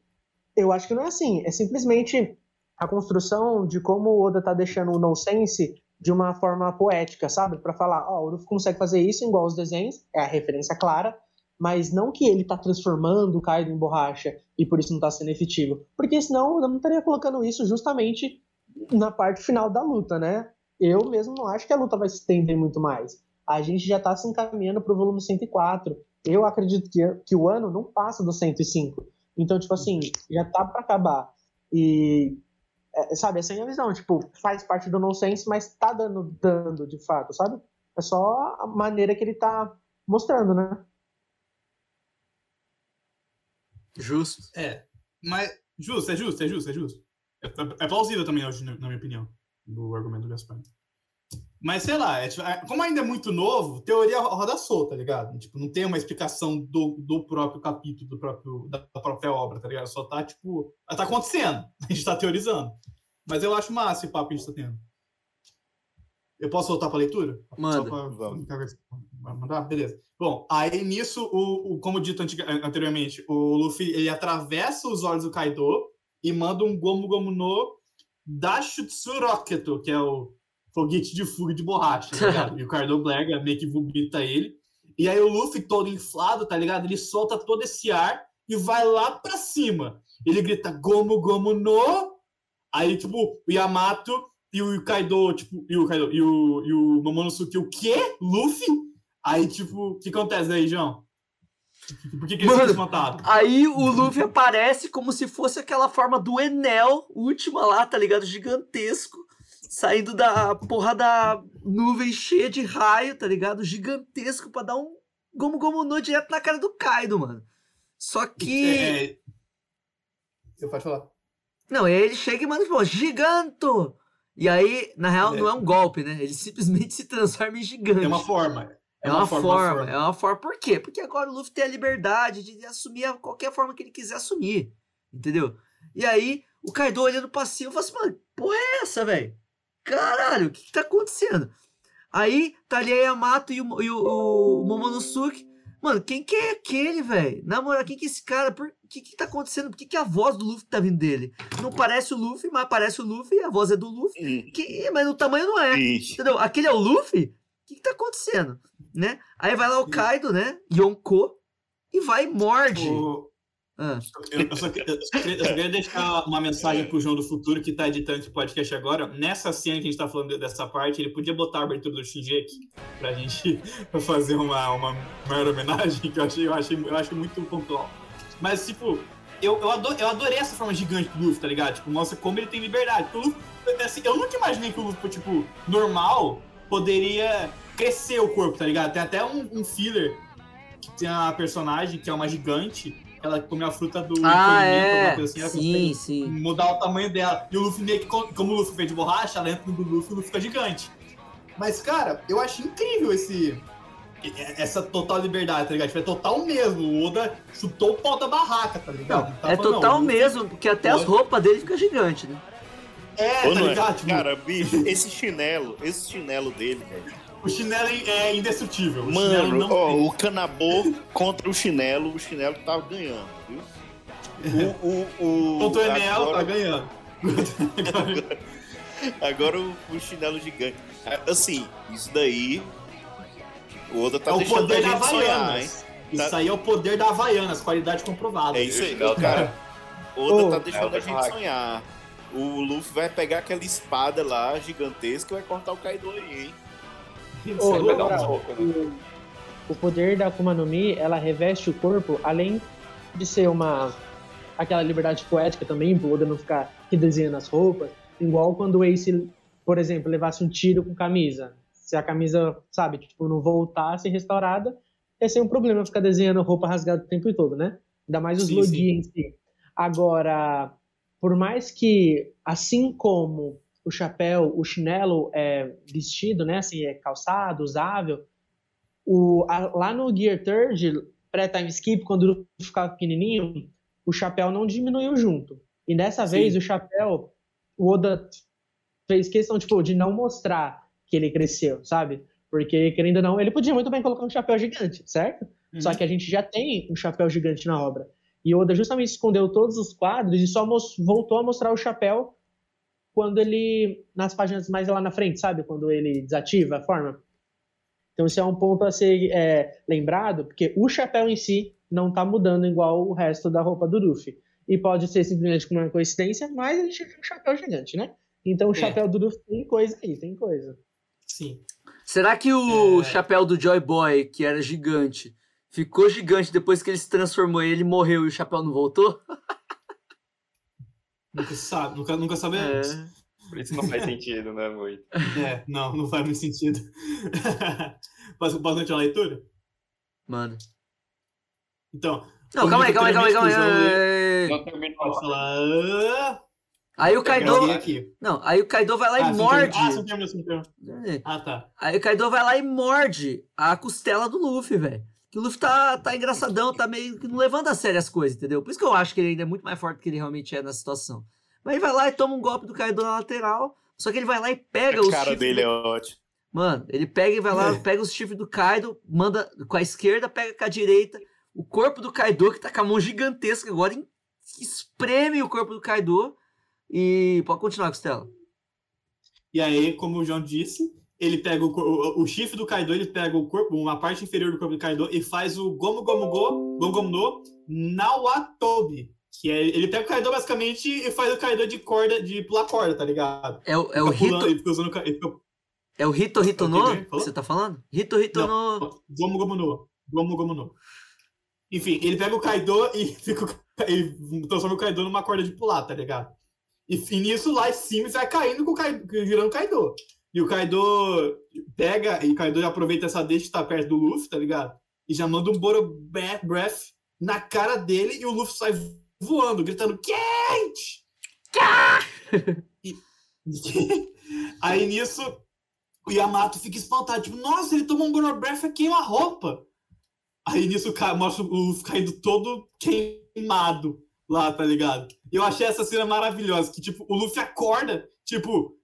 eu acho que não é assim. É simplesmente a construção de como o Oda tá deixando o nonsense de uma forma poética, sabe? Pra falar, ó, o Luffy consegue fazer isso igual os desenhos, é a referência clara, mas não que ele tá transformando o Kaido em borracha e por isso não tá sendo efetivo. Porque senão eu não estaria colocando isso justamente na parte final da luta, né? Eu mesmo não acho que a luta vai se estender muito mais. A gente já tá se encaminhando pro volume 104. Eu acredito que, que o ano não passa do 105. Então, tipo assim, já tá pra acabar. E, é, sabe, essa é a minha visão. Tipo, faz parte do nonsense, mas tá dando, dando de fato, sabe? É só a maneira que ele tá mostrando, né? Justo. É. Mas, justo, é justo, é justo, é justo. É, é plausível também, na minha opinião, do argumento do Gaspar. Mas sei lá, é, tipo, é, como ainda é muito novo, teoria roda solta, tá ligado? Tipo, não tem uma explicação do, do próprio capítulo, do próprio, da própria obra, tá ligado? Só tá, tipo, tá acontecendo. A gente tá teorizando. Mas eu acho massa esse papo que a gente tá tendo. Eu posso voltar pra leitura? Manda. Só pra- Vamos. Vai mandar? Beleza. Bom, aí nisso, o, o- como dito anteriormente, o Luffy ele atravessa os olhos do Kaido e manda um Gomu Gomu no Dashutsu Rocket, que é o foguete de fuga de borracha, tá ligado? e o Kaido Black meio que vomita ele. E aí o Luffy, todo inflado, tá ligado? Ele solta todo esse ar e vai lá pra cima. Ele grita Gomu Gomu no. Aí, tipo, o Yamato e o Kaido, tipo, e o Kaido, e o, e o Momonosuke, o quê? Luffy? Aí, tipo, o que acontece aí, João? Por que, que ele Mano, espantado? Aí o Luffy aparece como se fosse aquela forma do Enel, última lá, tá ligado? Gigantesco. Saindo da porra da nuvem cheia de raio, tá ligado? Gigantesco pra dar um Gomu Gomu no direto na cara do Kaido, mano. Só que. É, Você pode falar. Não, aí ele chega e manda, pô, giganto! E aí, na real, É. não é um golpe, né? Ele simplesmente se transforma em gigante. É uma forma. É uma, forma, é uma forma. Por quê? Porque agora o Luffy tem a liberdade de assumir qualquer forma que ele quiser assumir. Entendeu? E aí, o Kaido olhando pra cima, eu falo assim, mano, porra é essa, velho? Caralho, o que, que tá acontecendo? Aí, tá ali a Yamato e o, e o, o Momonosuke. Mano, quem que é aquele, velho? Na moral, quem que é esse cara? Por que que tá acontecendo? Por que, que a voz do Luffy tá vindo dele? Não parece o Luffy, mas parece o Luffy, a voz é do Luffy. Que, mas o tamanho não é. Entendeu? Aquele é o Luffy? O que, que tá acontecendo? Né? Aí vai lá o Kaido, né? Yonko. E vai e morde. O- Ah, Eu, só, queria, deixar uma mensagem pro João do Futuro que tá editando esse podcast agora. Nessa cena que a gente tá falando dessa parte, ele podia botar a abertura do Shinji aqui pra gente fazer uma, uma maior homenagem, que eu achei, eu achei, eu acho muito pontual. Mas, tipo, eu, eu, ado- eu adorei essa forma gigante do Luffy, tá ligado? Tipo, mostra como ele tem liberdade. O Luffy, assim, eu nunca imaginei que o Luffy, tipo, normal, poderia crescer o corpo, tá ligado? Tem até um, um filler que tem a personagem que é uma gigante, ela come a fruta do ah é. coisa assim, Sim, sim. mudar o tamanho dela. E o Luffy meio que, co- como o Luffy fez de borracha, ela entra no do Luffy e o Luffy fica gigante. Mas, cara, eu acho incrível esse. Essa total liberdade, tá ligado? Tipo, é total mesmo. O Oda chutou o pau da barraca, tá ligado? Tá É falando, total não, mesmo, porque até as roupas dele ficam gigantes, né? É, Ou tá não é? ligado? Tipo, Cara, bicho, esse chinelo, esse chinelo dele, velho. O chinelo é indestrutível. O chinelo Mano, não ó, tem. o canabô contra o chinelo, o chinelo tava ganhando, viu? O, o, o, Contra o Enel, tá agora, ganhando. agora o, o chinelo gigante. Ah, Assim, isso daí. O Oda tá é o deixando a poder da gente sonhar, hein? Havaianas. Isso Tá- aí é o poder da Havaianas, qualidade comprovada. É isso aí, Chinelo, cara. O Oda Ô, tá é deixando o a gente hack. sonhar. O Luffy vai pegar aquela espada lá, gigantesca, e vai cortar o Kaido aí, hein? Ô, vai dar um soco, né? o, o poder da Akuma no Mi, ela reveste o corpo, além de ser uma aquela liberdade poética também, pro Oda não ficar redesenhando as roupas, igual quando o Ace, por exemplo, levasse um tiro com camisa. Se a camisa, sabe, tipo, não voltasse restaurada, ia ser um problema ficar desenhando roupa rasgada o tempo todo, né? Ainda mais os Sim, Logi sim. em si. Agora, por mais que, assim como o chapéu, o chinelo é vestido, né? Assim, é calçado, usável. O, a- lá no Gear Third, pré-time skip, quando o ficava pequenininho, o chapéu não diminuiu junto. E dessa Sim. vez, o chapéu, o Oda fez questão, tipo, de não mostrar que ele cresceu, sabe? Porque, querendo ou não, ele podia muito bem colocar um chapéu gigante, certo? Só Uhum. que a gente já tem um chapéu gigante na obra. E Oda justamente escondeu todos os quadros e só voltou a mostrar o chapéu quando ele. nas páginas mais lá na frente, sabe? Quando ele desativa a forma. Então, isso é um ponto a ser é, lembrado, porque o chapéu em si não tá mudando igual o resto da roupa do Luffy. E pode ser simplesmente uma coincidência, mas a gente tem um chapéu gigante, né? Então, o É. chapéu do Luffy tem coisa aí, tem coisa. Sim. Será que o É. chapéu do Joy Boy, que era gigante, ficou gigante depois que ele se transformou e ele morreu e o chapéu não voltou? Nunca se sabe, nunca, nunca sabemos. É. Por isso não faz sentido, né, muito? É, não, não faz muito sentido. posso, posso continuar a leitura? Mano. Então, Não, calma aí, calma aí, calma aí, calma aí. Não terminou. falar. Aí o Kaido... Não, aí o Kaido vai lá Ah, e morde. Ah, sim, terminou, sim, terminou. Ah, tá. Aí o Kaido vai lá e morde a costela do Luffy, velho. Que o Luffy tá, tá engraçadão, tá meio que não levando a sério as coisas, entendeu? Por isso que eu acho que ele ainda é muito mais forte do que ele realmente é na situação. Mas ele vai lá e toma um golpe do Kaido na lateral. Só que ele vai lá e pega os A cara dele do- é ótimo. Mano, ele pega e vai lá, É. pega os chifres do Kaido, manda com a esquerda, pega com a direita. O corpo do Kaido, que tá com a mão gigantesca agora, em- espreme o corpo do Kaido. E pode continuar, Costela. E aí, como o João disse, ele pega o, o, o chifre do Kaido, ele pega o corpo, uma parte inferior do corpo do Kaido e faz o Gomu Gomu Go, Gomu Gomu no Nawatobi. Que é, ele pega o Kaido basicamente e faz o Kaido de corda, de pular corda, tá ligado? É o, é o pulando, Hito, usando fica- é o Hito Hito no você tá falando? Hito Hito no... Gomu Gomu no. Gomu Gomu no. Enfim, ele pega o Kaido e fica, ele transforma o Kaido numa corda de pular, tá ligado? E, e nisso lá em cima vai caindo com o Kaido, virando o Kaido. E o Kaido pega, e o Kaido aproveita essa deixa de estar perto do Luffy, tá ligado? E já manda um Boro Breath na cara dele e o Luffy sai voando, gritando quente! E- Aí nisso, o Yamato fica espantado, tipo, nossa, ele tomou um Boro Breath e queima a roupa. Aí nisso o cara mostra o Luffy caindo todo queimado lá, tá ligado? E eu achei essa cena maravilhosa, que tipo, o Luffy acorda, tipo,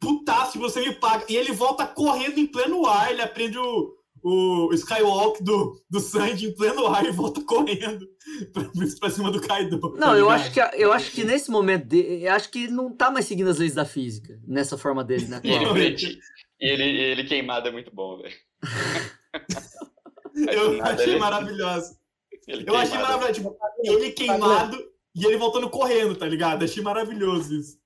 putaço, você me paga. E ele volta correndo em pleno ar, ele aprende o, o Skywalk do, do Sanji em pleno ar e volta correndo pra, pra cima do Kaido. Não, tá eu ligado? acho, que, eu acho que nesse momento, de, eu acho que ele não tá mais seguindo as leis da física, nessa forma dele, né? E ele, Não, ele, ele queimado é muito bom, velho. Eu nada achei ele- maravilhoso. ele Eu achei maravilhoso, tipo, ele queimado e ele voltando correndo, tá ligado? Achei maravilhoso isso.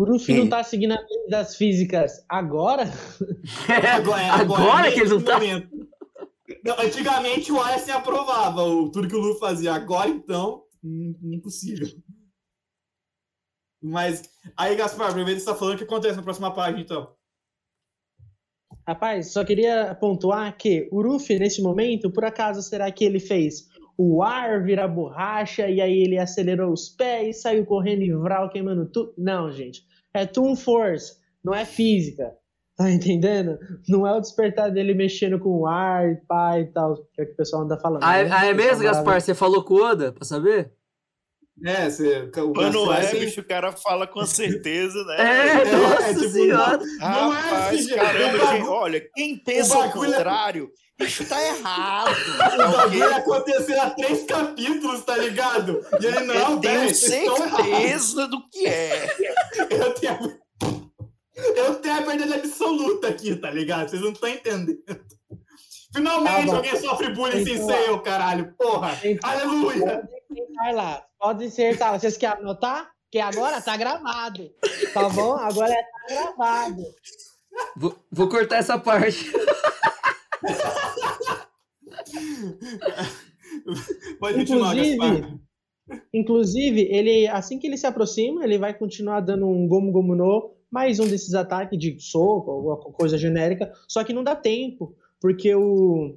O Luffy não tá seguindo as leis das físicas agora? Agora, é, Agora que ele não tá. Não, antigamente o Aysen aprovava o, tudo que o Luffy fazia. Agora, então, hum, impossível. Mas, aí, Gaspar, aproveita que você tá falando o que acontece na próxima página, então. Rapaz, só queria pontuar que o Luffy, nesse momento, por acaso, será que ele fez o ar virar borracha e aí ele acelerou os pés, saiu correndo e vral queimando tudo? Não, gente. É Toon Force, não é física. Tá entendendo? Não é o despertar dele mexendo com o ar e pá e tal, que é o que o pessoal anda falando. Ah, é, ah, é mesmo, Gaspar? Você falou com o Oda, pra saber? É, você. O Mas não é, Aysen- bicho, o cara fala com certeza, né? É, é, nossa tipo, senhora. Não é Rapaz, assim, caramba, gente. Olha, quem pensa o é- contrário, isso tá errado. O bagulho aconteceu há três capítulos, tá ligado? E ele, não, Eu tenho certeza do que é. Eu tenho, eu tenho a verdade absoluta aqui, tá ligado? Vocês não estão entendendo. Finalmente Tá alguém sofre bullying sem ser eu, caralho. Porra. Então, Aleluia. Vai lá, pode ser, tá? Vocês querem anotar? Que agora tá gravado. Tá bom? Agora tá gravado. Vou, vou cortar essa parte. Pode continuar, Inclusive. Inclusive, ele, assim que ele se aproxima, ele vai continuar dando um Gomu Gomu no, mais um desses ataques de soco, alguma coisa genérica, só que não dá tempo, porque o,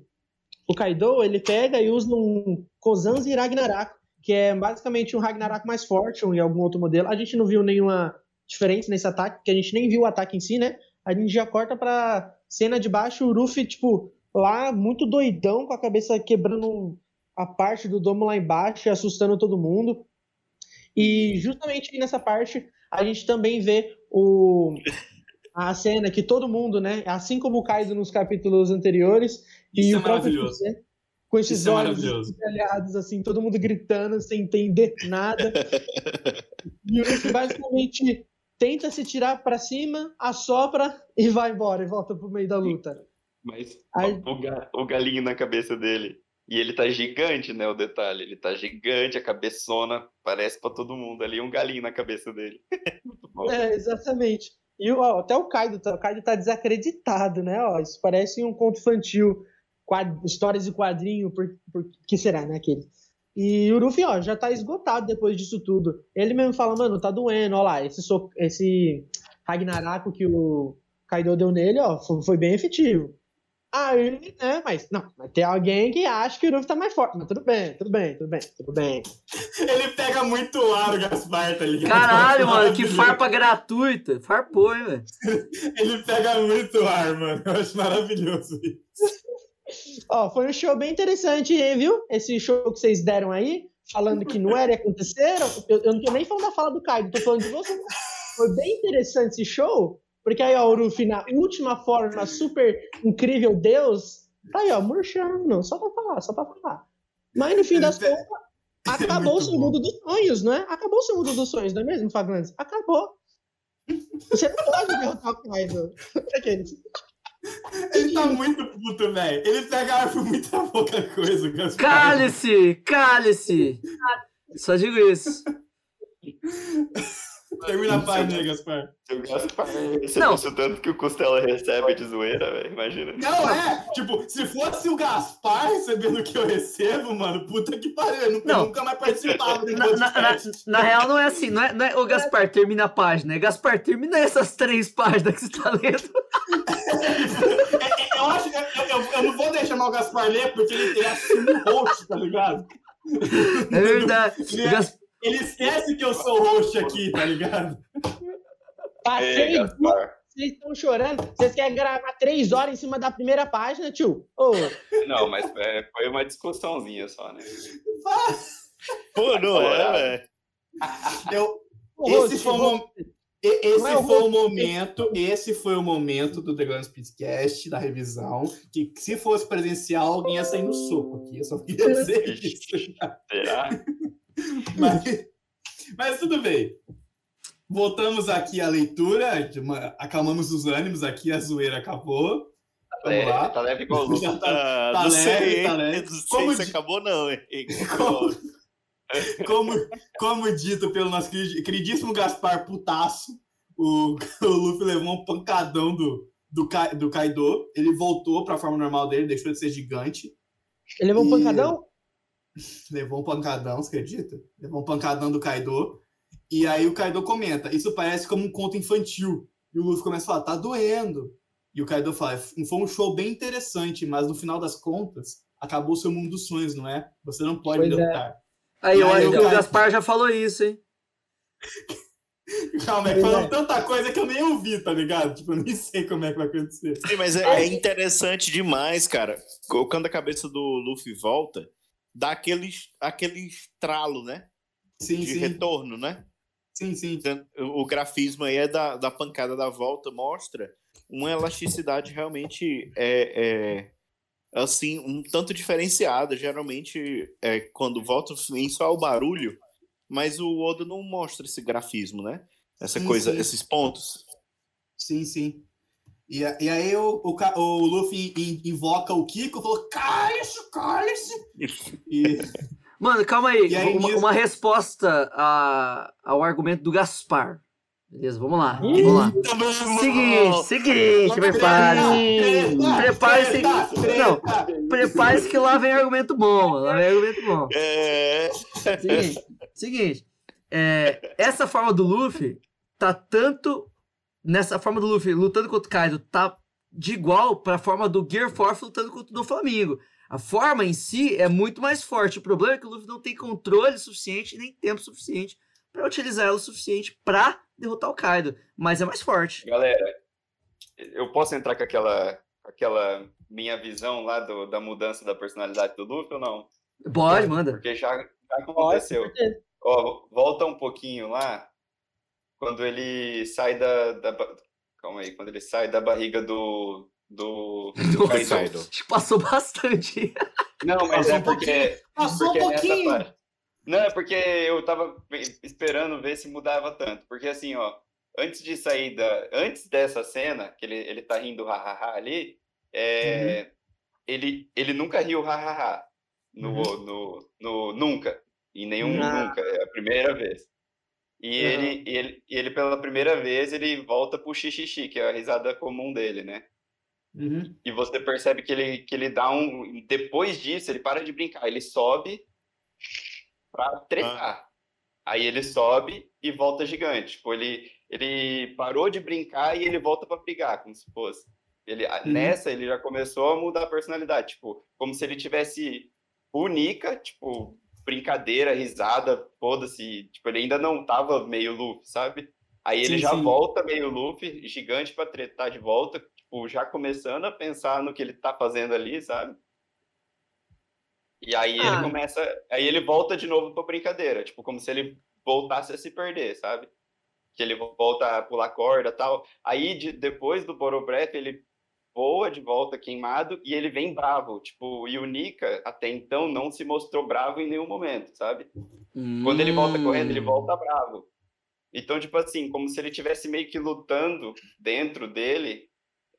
o Kaido, ele pega e usa um Kozanzi Ragnarok, que é basicamente um Ragnarok mais forte, ou em algum outro modelo. A gente não viu nenhuma diferença nesse ataque, porque a gente nem viu o ataque em si, né? A gente já corta pra cena de baixo, o Ruffy, tipo, lá, muito doidão, com a cabeça quebrando a parte do domo lá embaixo, e assustando todo mundo. E justamente nessa parte, a gente também vê o, a cena que todo mundo, né? Assim como o Kaido nos capítulos anteriores, e Isso é o próprio. José, com esses Isso é olhos esgalhados, assim, todo mundo gritando sem entender nada. e o Luffy basicamente tenta se tirar pra cima, assopra e vai embora, e volta pro meio da luta. Mas Aí- o, ga- o galinho na cabeça dele. E ele tá gigante, né? O detalhe. Ele tá gigante, a cabeçona parece pra todo mundo ali, um galinho na cabeça dele. Muito bom. É, exatamente. E ó, até o Kaido, tá- o Kaido tá desacreditado, né? Ó, isso parece um conto infantil, histórias de quadrinho, por, por que será, né, aquele? E o Luffy, ó, já tá esgotado depois disso tudo. Ele mesmo fala, mano, tá doendo, ó lá, esse, so, esse Ragnarok que o Kaido deu nele, ó, foi, foi bem efetivo. Aí, né, mas, não, mas tem alguém que acha que o Luffy tá mais forte. Mas tudo bem, tudo bem, tudo bem, tudo bem. Ele pega muito ar, o Gaspar, tá ligado? Caralho, mano, que farpa gratuita. Farpou, hein, velho. Ele pega muito ar, mano. Eu acho maravilhoso isso. Ó, foi um show bem interessante, viu? Esse show que vocês deram aí, falando que não era e aconteceram. Eu, eu não tô nem falando da fala do Kaido, tô falando de você. Foi bem interessante esse show, porque aí, ó, o Luffy, na última forma super incrível Deus, tá aí, ó, murchando, só pra falar, só pra falar. Mas no fim das Ele- contas, acabou o muito seu mundo dos sonhos, não é? Acabou o seu mundo dos sonhos, não é mesmo, Faglandes? Acabou. Você não pode derrotar o Kaido. Ele tá muito puto, velho. Ele pega ar por muita pouca coisa. Cale-se, cale-se. Só digo isso. Termina a página aí, Gaspar. O Gaspar recebesse Não. o tanto que o Costela recebe de zoeira, velho, imagina. Não, é, tipo, se fosse o Gaspar recebendo o que eu recebo, mano, puta que pariu, eu nunca, Não. nunca mais participava do Na, na- na- na real, não é assim, não é, não é o Gaspar termina a página, é Gaspar termina essas três páginas que você tá lendo. É, Eu acho que eu, eu- eu não vou deixar mal o Gaspar ler, porque ele, ele assume o host, tá ligado? É verdade. Ele, Gas- ele esquece que eu sou o host aqui, tá ligado? Passei É, Gaspar. vocês estão chorando. Vocês querem gravar três horas em cima da primeira página, tio? Ô, Não, mas é, foi uma discussãozinha só, né? Pô, não é, velho. Eu, esse foi o host. mom- e- esse é o foi o momento, esse foi o momento do The Guns Podcast, da revisão, que se fosse presencial, alguém ia sair no soco aqui. Eu só queria dizer isso. Será? Mas, mas tudo bem. Voltamos aqui à leitura, de uma- acalmamos os ânimos aqui, a zoeira acabou. Vamos leve, lá. tá leve igual o tá- tá não leve, sei, tá leve. Não sei Como se acabou, não, hein? Como, como, como dito pelo nosso queri- queridíssimo Gaspar Putaço, o, o Luffy levou um pancadão do, do, do Kaido. Ele voltou para a forma normal dele, deixou de ser gigante. Ele levou um E- pancadão? Levou um pancadão, você acredita? Levou um pancadão do Kaido. E aí o Kaido comenta: Isso parece como um conto infantil. E o Luffy começa a falar: Tá doendo. E o Kaido fala: Foi um show bem interessante, mas no final das contas, acabou o seu mundo dos sonhos, não é? Você não pode Pois é. Aí eu aí acho o que Gaspar já falou isso, hein? Calma, é Pois falando é. tanta coisa que eu nem ouvi, tá ligado? Tipo, eu nem sei como é que vai acontecer. Sim, mas é, é interessante demais, cara. Quando a cabeça do Luffy volta, dá aquele, aquele estralo, né? Sim, De sim. retorno, né? Sim, sim. O o grafismo aí é da, da pancada da volta, mostra uma elasticidade realmente é, é, assim, um tanto diferenciada. Geralmente, é, quando volta, vem só o barulho, mas o Oda não mostra esse grafismo, né? Essa Sim, coisa, sim. esses pontos. Sim, sim. E, e aí o, o, o Luffy in- invoca o Kiko e falou: Cale-se, cale-se! E Mano, calma aí. Aí, uma, nisso- uma resposta a- ao argumento do Gaspar. Beleza, vamos lá. Vamos lá. Também, Seguinte, seguinte, prepare-se. Prepare-se. Não, prepare-se que lá vem argumento bom. Lá vem argumento bom. É... Seguinte, seguinte. é, essa forma do Luffy tá tanto. Nessa forma do Luffy lutando contra o Kaido, tá de igual pra forma do Gear Force lutando contra o do Flamengo. A forma em si é muito mais forte. O problema é que o Luffy não tem controle suficiente nem tempo suficiente pra utilizar ela o suficiente pra derrotar o Kaido. Mas é mais forte. Galera, eu posso entrar com aquela, aquela minha visão lá do, da mudança da personalidade do Luffy ou não? Pode, manda. Porque já, já aconteceu. Ó, volta um pouquinho lá, quando ele sai da, da Calma aí, quando ele sai da barriga do. Do. do Nossa, Kaido. Kaido. acho que passou bastante. Não, mas Passou é um porque. Passou um porque nessa pouquinho. parte- Não, é porque eu tava esperando ver se mudava tanto. Porque assim, ó, antes de sair da. Antes dessa cena, que ele, ele tá rindo hahaha ali, é, ele, ele nunca riu hahaha. No, no, no, nunca. Em nenhum Ah. nunca. É a primeira vez. E Aham. ele, ele, ele, pela primeira vez, ele volta pro xixi, que é a risada comum dele, né? Uhum. E você percebe que ele, que ele dá um. Depois disso, ele para de brincar, ele sobe pra tretar. Aí ele sobe e volta gigante. Tipo, ele, ele parou de brincar e ele volta pra brigar, como se fosse. Ele, Uhum. Nessa, ele já começou a mudar a personalidade. Tipo, como se ele tivesse única, tipo, brincadeira, risada, foda-se. Tipo, ele ainda não tava meio Luffy, sabe? Aí ele Sim, já sim. volta meio Luffy, gigante pra tretar de volta, tipo, já começando a pensar no que ele tá fazendo ali, sabe? E aí ele Ah. começa, aí ele volta de novo pra brincadeira, tipo, como se ele voltasse a se perder, sabe? Que ele volta a pular corda tal. Aí de- depois do Boro Breath, ele voa de volta queimado e ele vem bravo. Tipo, e o Nika até então não se mostrou bravo em nenhum momento, sabe? Quando ele volta correndo, ele Hum. volta bravo. Então, tipo assim, como se ele tivesse meio que lutando dentro dele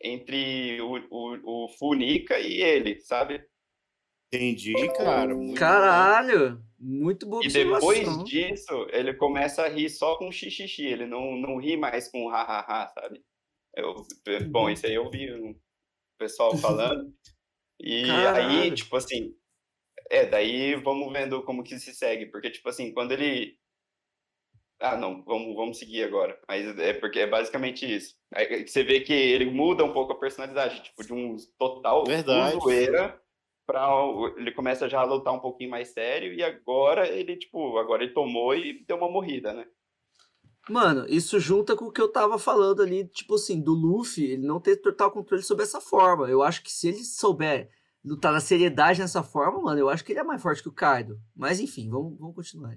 entre o, o, o Funica e ele, sabe? Entendi, cara. muito Caralho! Muito boa E depois disso, ele começa a rir só com xixi, ele não, não ri mais com ha-ha-ha, sabe? Eu, bom, isso aí eu vi o pessoal falando. E aí, Caralho. tipo assim, é, daí vamos vendo como que se segue, porque, tipo assim, quando ele. Ah, não, vamos, vamos seguir agora. Mas é porque é basicamente isso. Aí você vê que ele muda um pouco a personalidade, tipo, de um total Verdade. zoeira pra. o- Ele começa já a lutar um pouquinho mais sério, e agora ele, tipo, agora ele tomou e deu uma morrida, né? Mano, isso junta com o que eu tava falando ali, tipo assim, do Luffy, ele não ter total controle sobre essa forma. Eu acho que se ele souber lutar na seriedade nessa forma, mano, eu acho que ele é mais forte que o Kaido. Mas enfim, vamos, vamos continuar.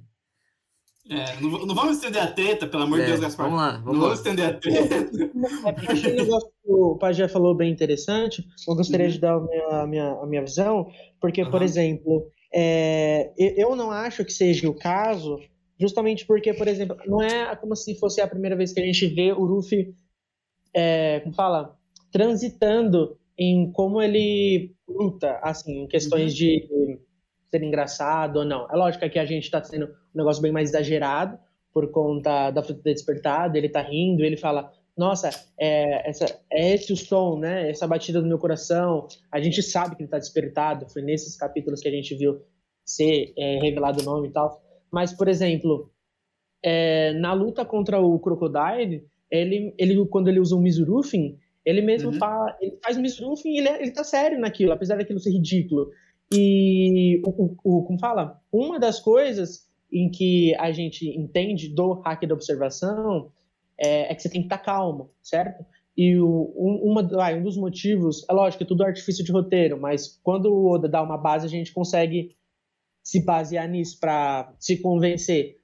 É, não, não vamos estender a treta, pelo amor É, de Deus, Gaspar. vamos lá, não vamos vamos lá. estender a treta. É porque eu achei um negócio que o Pajé falou bem interessante. Eu gostaria de dar a minha, a minha, a minha visão, porque, por Aham. exemplo, é, eu não acho que seja o caso, justamente porque, por exemplo, não é como se fosse a primeira vez que a gente vê o Luffy, é, como fala, transitando em como ele luta, assim, em questões de ser engraçado ou não. É lógico que a gente tá sendo um negócio bem mais exagerado por conta da fruta ter despertado, ele tá rindo, ele fala, nossa, é, essa, é esse o som, né? Essa batida do meu coração. A gente sabe que ele tá despertado, foi nesses capítulos que a gente viu ser é, revelado o nome e tal. Mas, por exemplo, é, na luta contra o Crocodile, ele, ele, quando ele usa o Misurufin, ele mesmo Uhum. fala, ele faz o Misurufin e ele, é- ele tá sério naquilo, apesar daquilo ser ridículo. E, o, o, como fala, uma das coisas em que a gente entende do hack da observação é, é que você tem que estar calmo, certo? E o, um, uma, ah, um dos motivos, é lógico é tudo artifício de roteiro, mas quando o Oda dá uma base, a gente consegue se basear nisso para se convencer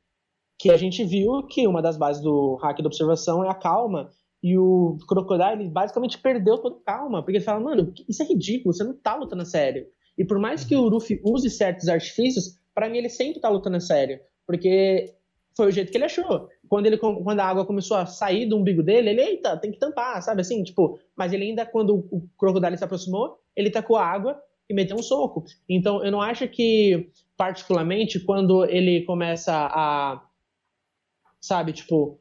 que a gente viu que uma das bases do hack da observação é a calma e o Crocodile basicamente perdeu toda a calma, porque ele fala, mano, isso é ridículo, você não tá lutando a sério. E por mais que o Luffy use certos artifícios, para mim ele sempre tá lutando a sério, porque foi o jeito que ele achou. Quando, ele, quando a água começou a sair do umbigo dele, ele, eita, tem que tampar, sabe assim? Tipo, mas ele ainda, quando o Crocodile se aproximou, ele tacou a água e meteu um soco. Então, eu não acho que, particularmente, quando ele começa a, sabe, tipo,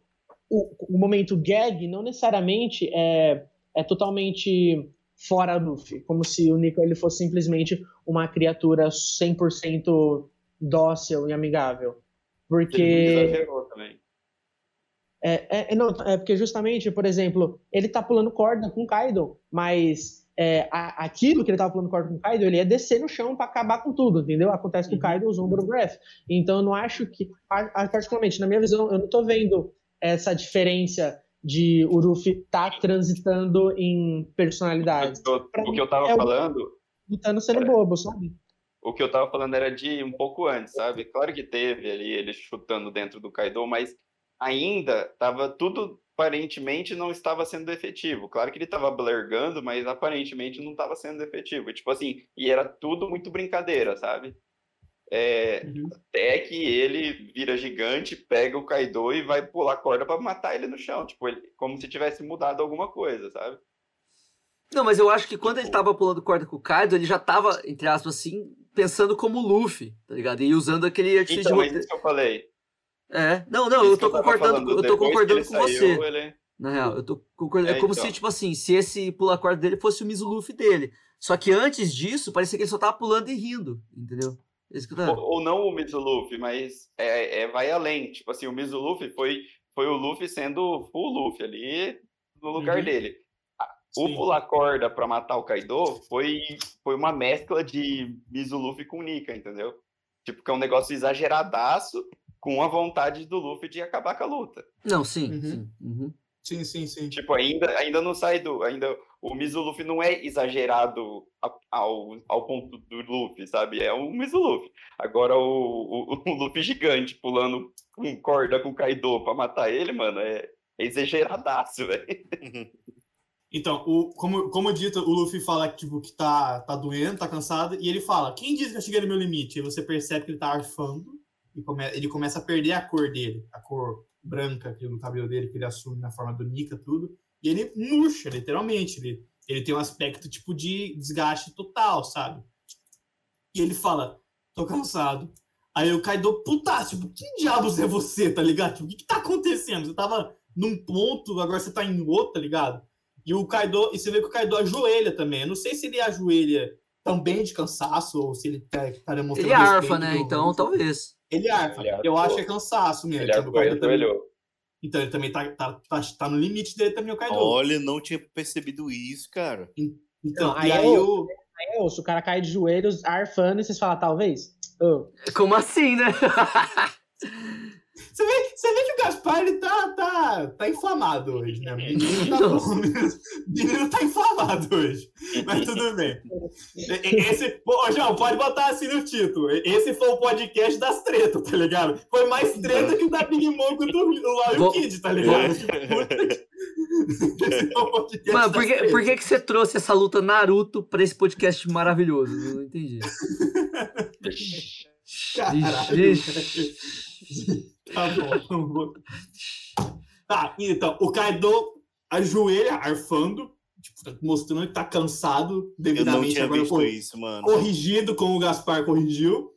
o, o momento gag não necessariamente é, é totalmente fora do Luffy, como se o Nico ele fosse simplesmente uma criatura 100% dócil e amigável. Porque Ele exagerou também. é, é, é, não, é porque justamente, por exemplo, ele tá pulando corda com o Kaido, mas é, a- aquilo que ele tava pulando corda com o Kaido, ele ia descer no chão pra acabar com tudo, entendeu? Acontece com o Kaido usou o Breath. Então eu não acho que, par- particularmente, na minha visão, eu não tô vendo essa diferença de Luffy tá transitando em personalidades. O, que eu- Pra o que eu tava é falando, Lutando sendo bobo, sabe? o que eu tava falando era de um pouco antes, sabe? Claro que teve ali ele chutando dentro do Kaido, mas ainda tava tudo aparentemente não estava sendo efetivo. Claro que ele tava blergando, mas aparentemente não estava sendo efetivo. Tipo assim, e era tudo muito brincadeira, sabe? É, Uhum. Até que ele vira gigante, pega o Kaido e vai pular corda pra matar ele no chão, tipo, ele, como se tivesse mudado alguma coisa, sabe? Não, mas eu acho que quando ele tava pulando corda com o Kaido, ele já tava, entre aspas assim, pensando como Luffy, tá ligado? E usando aquele artifício Então, de é roteiro. isso que eu falei. É, não, não, Isso eu tô concordando, falando, eu tô concordando com você. saiu, ele- Na real, eu tô concordando. É, É, como então. se, tipo assim, se esse pular corda dele fosse o Mizu Luffy dele. Só que antes disso, parecia que ele só tava pulando e rindo, entendeu? É Isso que eu Ou, ou não o Mizuluffy, mas é, é, vai além. Tipo assim, o Mizuluffy foi, foi o Luffy sendo full Luffy ali no lugar Uhum. dele. O Sim. pular corda pra matar o Kaido foi, foi uma mescla de Mizuluffy com Nika, entendeu? Tipo, que é um negócio exageradaço com a vontade do Luffy de acabar com a luta. Não, sim, Uhum. sim. uhum. Sim, sim, sim. Tipo, ainda, ainda não sai do. Ainda, o Mizuluffy não é exagerado ao, ao ponto do Luffy, sabe? É um Mizuluffy. Agora, o, o, o Luffy gigante pulando com corda com o Kaido pra matar ele, mano, é, é exageradaço, velho. Então, o, como, como dito, o Luffy fala que, tipo, que tá, tá doendo, tá cansado, e ele fala, quem disse que eu cheguei no meu limite? E você percebe que ele tá arfando, e come, ele começa a perder a cor dele, a cor branca aqui no cabelo dele, que ele assume na forma do Nika, tudo, e ele murcha, literalmente, ele, ele tem um aspecto, tipo, de desgaste total, sabe? E ele fala, tô cansado. Aí o Kaido, puta, tipo, que diabos é você, tá ligado? Tipo, o que que tá acontecendo? Você tava num ponto, agora você tá em outro, tá ligado? E o Kaido, e você vê que o Kaido ajoelha também. Eu não sei se ele ajoelha também de cansaço ou se ele tá, tá demonstrando Ele arfa, né? Então, talvez. Ele arfa. Ele arfou. Eu acho que é cansaço mesmo. Ele tipo, o arfou, ele Kaido também- ajoelhou. Então ele também tá, tá, tá, tá no limite dele também, o Kaido. Olha, não tinha percebido isso, cara. Então, Não, e aí aí eu- o. Aí, ô, se o cara cai de joelhos arfando e vocês falam, talvez? Ô, Como assim, né? Você vê, você vê que o Gaspar ele tá, tá, tá inflamado hoje, né? O menino tá, bom mesmo. O menino tá inflamado hoje. Mas tudo bem. Esse, pô, João, pode botar assim no título. Esse foi o podcast das tretas, tá ligado? Foi mais treta que o da Big Mom com o do Vou- Kid, tá ligado? Mano, por que, por que, que você trouxe essa luta Naruto pra esse podcast maravilhoso? Eu Não entendi. Caralho. Ixi. Tá bom. Tá, então, o Kaido ajoelha, arfando, tipo, tá mostrando que tá cansado Eu não devidamente. tinha agora isso, mano. corrigido, como o Gaspar corrigiu.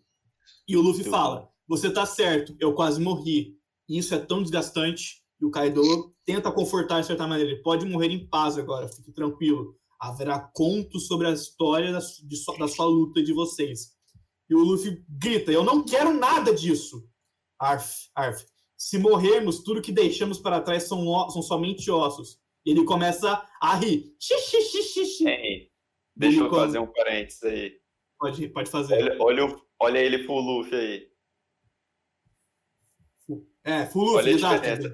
E o Luffy Eu- fala: Você tá certo, eu quase morri. Isso é tão desgastante. E o Kaido tenta confortar de certa maneira. Ele pode morrer em paz agora, fique tranquilo. Haverá contos sobre a história da, de sua- da sua luta de vocês. E o Luffy grita: Eu não quero nada disso. Arf, arf. Se morrermos, tudo que deixamos para trás são, o- são somente ossos. Ele começa a rir. Xixi, xixi, xixi. Hein, deixa eu Quando- fazer um parênteses aí. Pode, pode fazer. Olha, olha, o- olha ele full Luffy aí. É, full Luffy, Olha exato.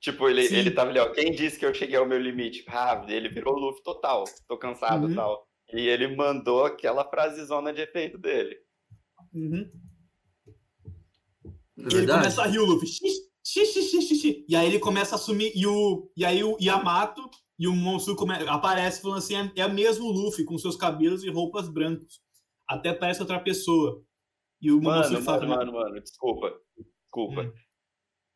Tipo, ele, Sim. ele tava ali, ó. Quem disse que eu cheguei ao meu limite? Ah, ele virou Luffy total. Tô cansado e Uhum. tal. E ele mandou aquela frasezona de efeito dele. Uhum. É E ele começa a rir, o Luffy. Xixi, xixi, xixi, xixi. E aí ele começa a assumir. E, o, e aí o Yamato e o Monsu come, aparece falando assim: é, é mesmo o Luffy, com seus cabelos e roupas brancos. Até parece outra pessoa. E o Mano, Monsu fala. mano, mano, mano, desculpa. Desculpa. Hum.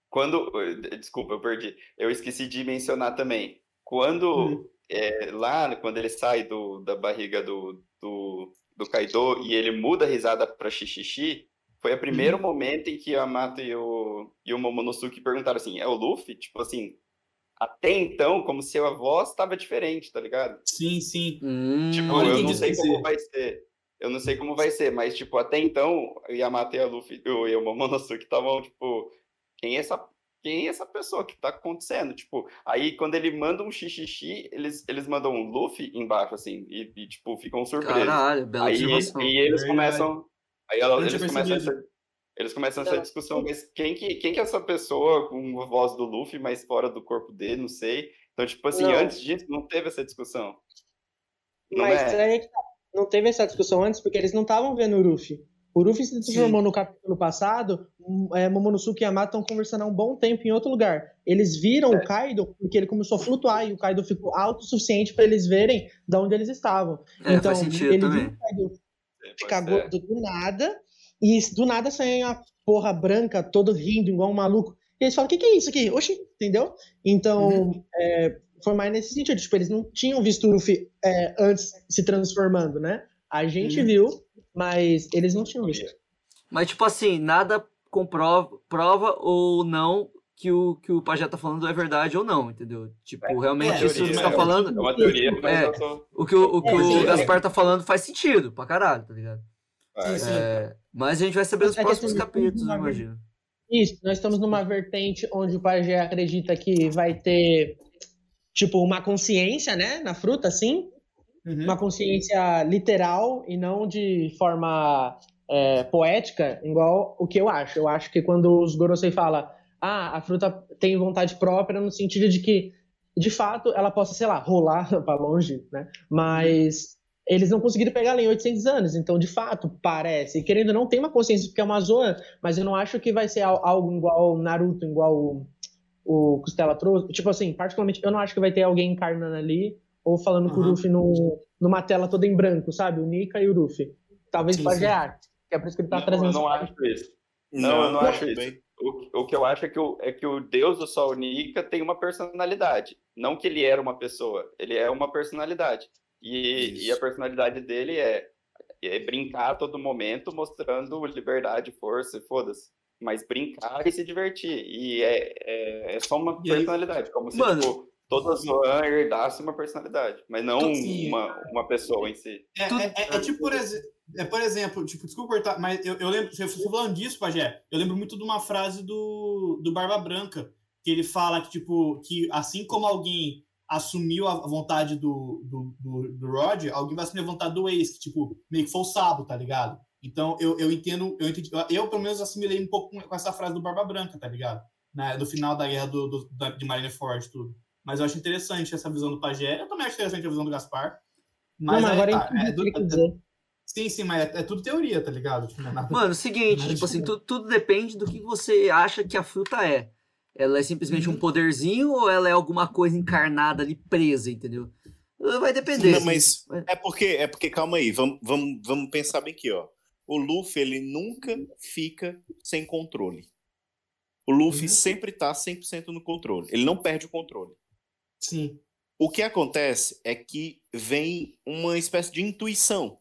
Quando. Desculpa, eu perdi. Eu esqueci de mencionar também. Quando. Hum. é, lá, quando ele sai do, da barriga do, do, do Kaido e ele muda a risada pra Xixixi, foi o primeiro Uhum. momento em que o Yamato e o, e o Momonosuke perguntaram assim: é o Luffy? Tipo assim. Até então, como se a voz estava diferente, tá ligado? Sim, sim. Hum, Tipo, eu quem não sei como vai ser. Eu não sei como vai ser, mas, tipo, até então, o Yamato e a Luffy, o- e o Momonosuke estavam, tipo, quem é essa, quem é essa pessoa que tá acontecendo? Tipo, aí quando ele manda um xixi, eles, eles mandam um Luffy embaixo, assim, e, e, tipo, ficam surpresos. Caralho, bela Aí, e eles começam. Aí ela- eles começam, essa, eles começam essa discussão, mas quem que, quem que é essa pessoa com a voz do Luffy, mas fora do corpo dele, não sei. Então, tipo assim, Não. antes disso, não teve essa discussão. Não Mas é? aí que tá. não teve essa discussão antes porque eles não estavam vendo o Ruffy. O Ruffy se transformou no capítulo passado, hum, é, Momonosuke e Yamato estão conversando há um bom tempo em outro lugar. Eles viram É. o Kaido porque ele começou a flutuar e o Kaido ficou alto o suficiente para eles verem de onde eles estavam. É, então, faz sentido ele também. viu o Kaido ficar ser. gordo do nada e do nada saiu uma porra branca, todo rindo, igual um maluco. E eles falam: o que, que é isso aqui? Oxi, entendeu? Então, Uhum. é, foi mais nesse sentido. Tipo, eles não tinham visto o Luffy é, antes se transformando, né? A gente Uhum. viu, mas eles não tinham visto. Mas, tipo assim, nada comprova prova ou não que o que o Pajé tá falando é verdade ou não, entendeu? Tipo, realmente é, isso que teoria, você tá é. falando, É uma teoria, mas É. o que o, o, que É, o é. Gaspar tá falando faz sentido pra caralho, tá ligado? Vai. Sim, sim. É, mas a gente vai saber nos É que próximos assim, capítulos, eu imagino. Isso, nós estamos numa vertente onde o Pajé acredita que vai ter, tipo, uma consciência, né, na fruta, assim, Uhum. uma consciência literal e não de forma é, poética, igual o que eu acho. Eu acho que quando os Gorosei fala, ah, a fruta tem vontade própria, no sentido de que, de fato, ela possa, sei lá, rolar para longe, né? Mas eles não conseguiram pegar ela em 800 anos, então, de fato, parece. E querendo ou não, tem uma consciência, porque é uma zoa, mas eu não acho que vai ser al- algo igual Naruto, igual o, o Costela trouxe. Tipo assim, particularmente, eu não acho que vai ter alguém encarnando ali ou falando com o. Luffy no, numa tela toda em branco, sabe? O Nika e o Luffy. Talvez Sim, pode sim. ser arte. Que é por isso que ele tá Não, trazendo eu não acho isso. Não, eu não Não, acho isso. bem. O, o que eu acho é que o, é que o Deus do Sol Nika tem uma personalidade. Não que ele era uma pessoa, ele é uma personalidade. E, e a personalidade dele é é brincar a todo momento, mostrando liberdade, força, foda-se. Mas brincar e se divertir. E é, é, é só uma E aí- personalidade, como se Mano. tipo, toda zoan herdasse uma personalidade, mas não Sim. uma, uma pessoa em si. É, é- é- é tipo, por, exe- é, por exemplo, tipo, desculpa cortar, mas eu, eu lembro, você falando disso, Pajé, eu lembro muito de uma frase do, do Barba Branca, que ele fala que, tipo, que assim como alguém assumiu a vontade do, do, do, do Roger, alguém vai assumir a vontade do Ace, que, tipo, meio que foi o Sabo, tá ligado? Então, eu, eu entendo, eu entendi, eu, pelo menos assimilei um pouco com, essa frase do Barba Branca, tá ligado? Na, no final da guerra do, do, da, de Marineford, tudo. Mas eu acho interessante essa visão do Pajé, eu também acho interessante a visão do Gaspar. Não, mas agora eu tá, é o do- que ele quer dizer. Sim, sim, mas é, é tudo teoria, tá ligado? Tipo, não é nada- Mano, seguinte, Nada tipo assim, de- tu- tudo depende do que você acha que a fruta é. Ela é simplesmente um Uhum. poderzinho ou ela é alguma coisa encarnada ali presa, entendeu? Vai depender. Não, mas Mas- é porque, é porque, calma aí, vamos, vamos, vamos pensar bem aqui, ó. O Luffy, ele nunca fica sem controle. O Luffy Uhum. sempre tá 100% no controle. Ele não perde o controle. Sim. O que acontece é que vem uma espécie de intuição,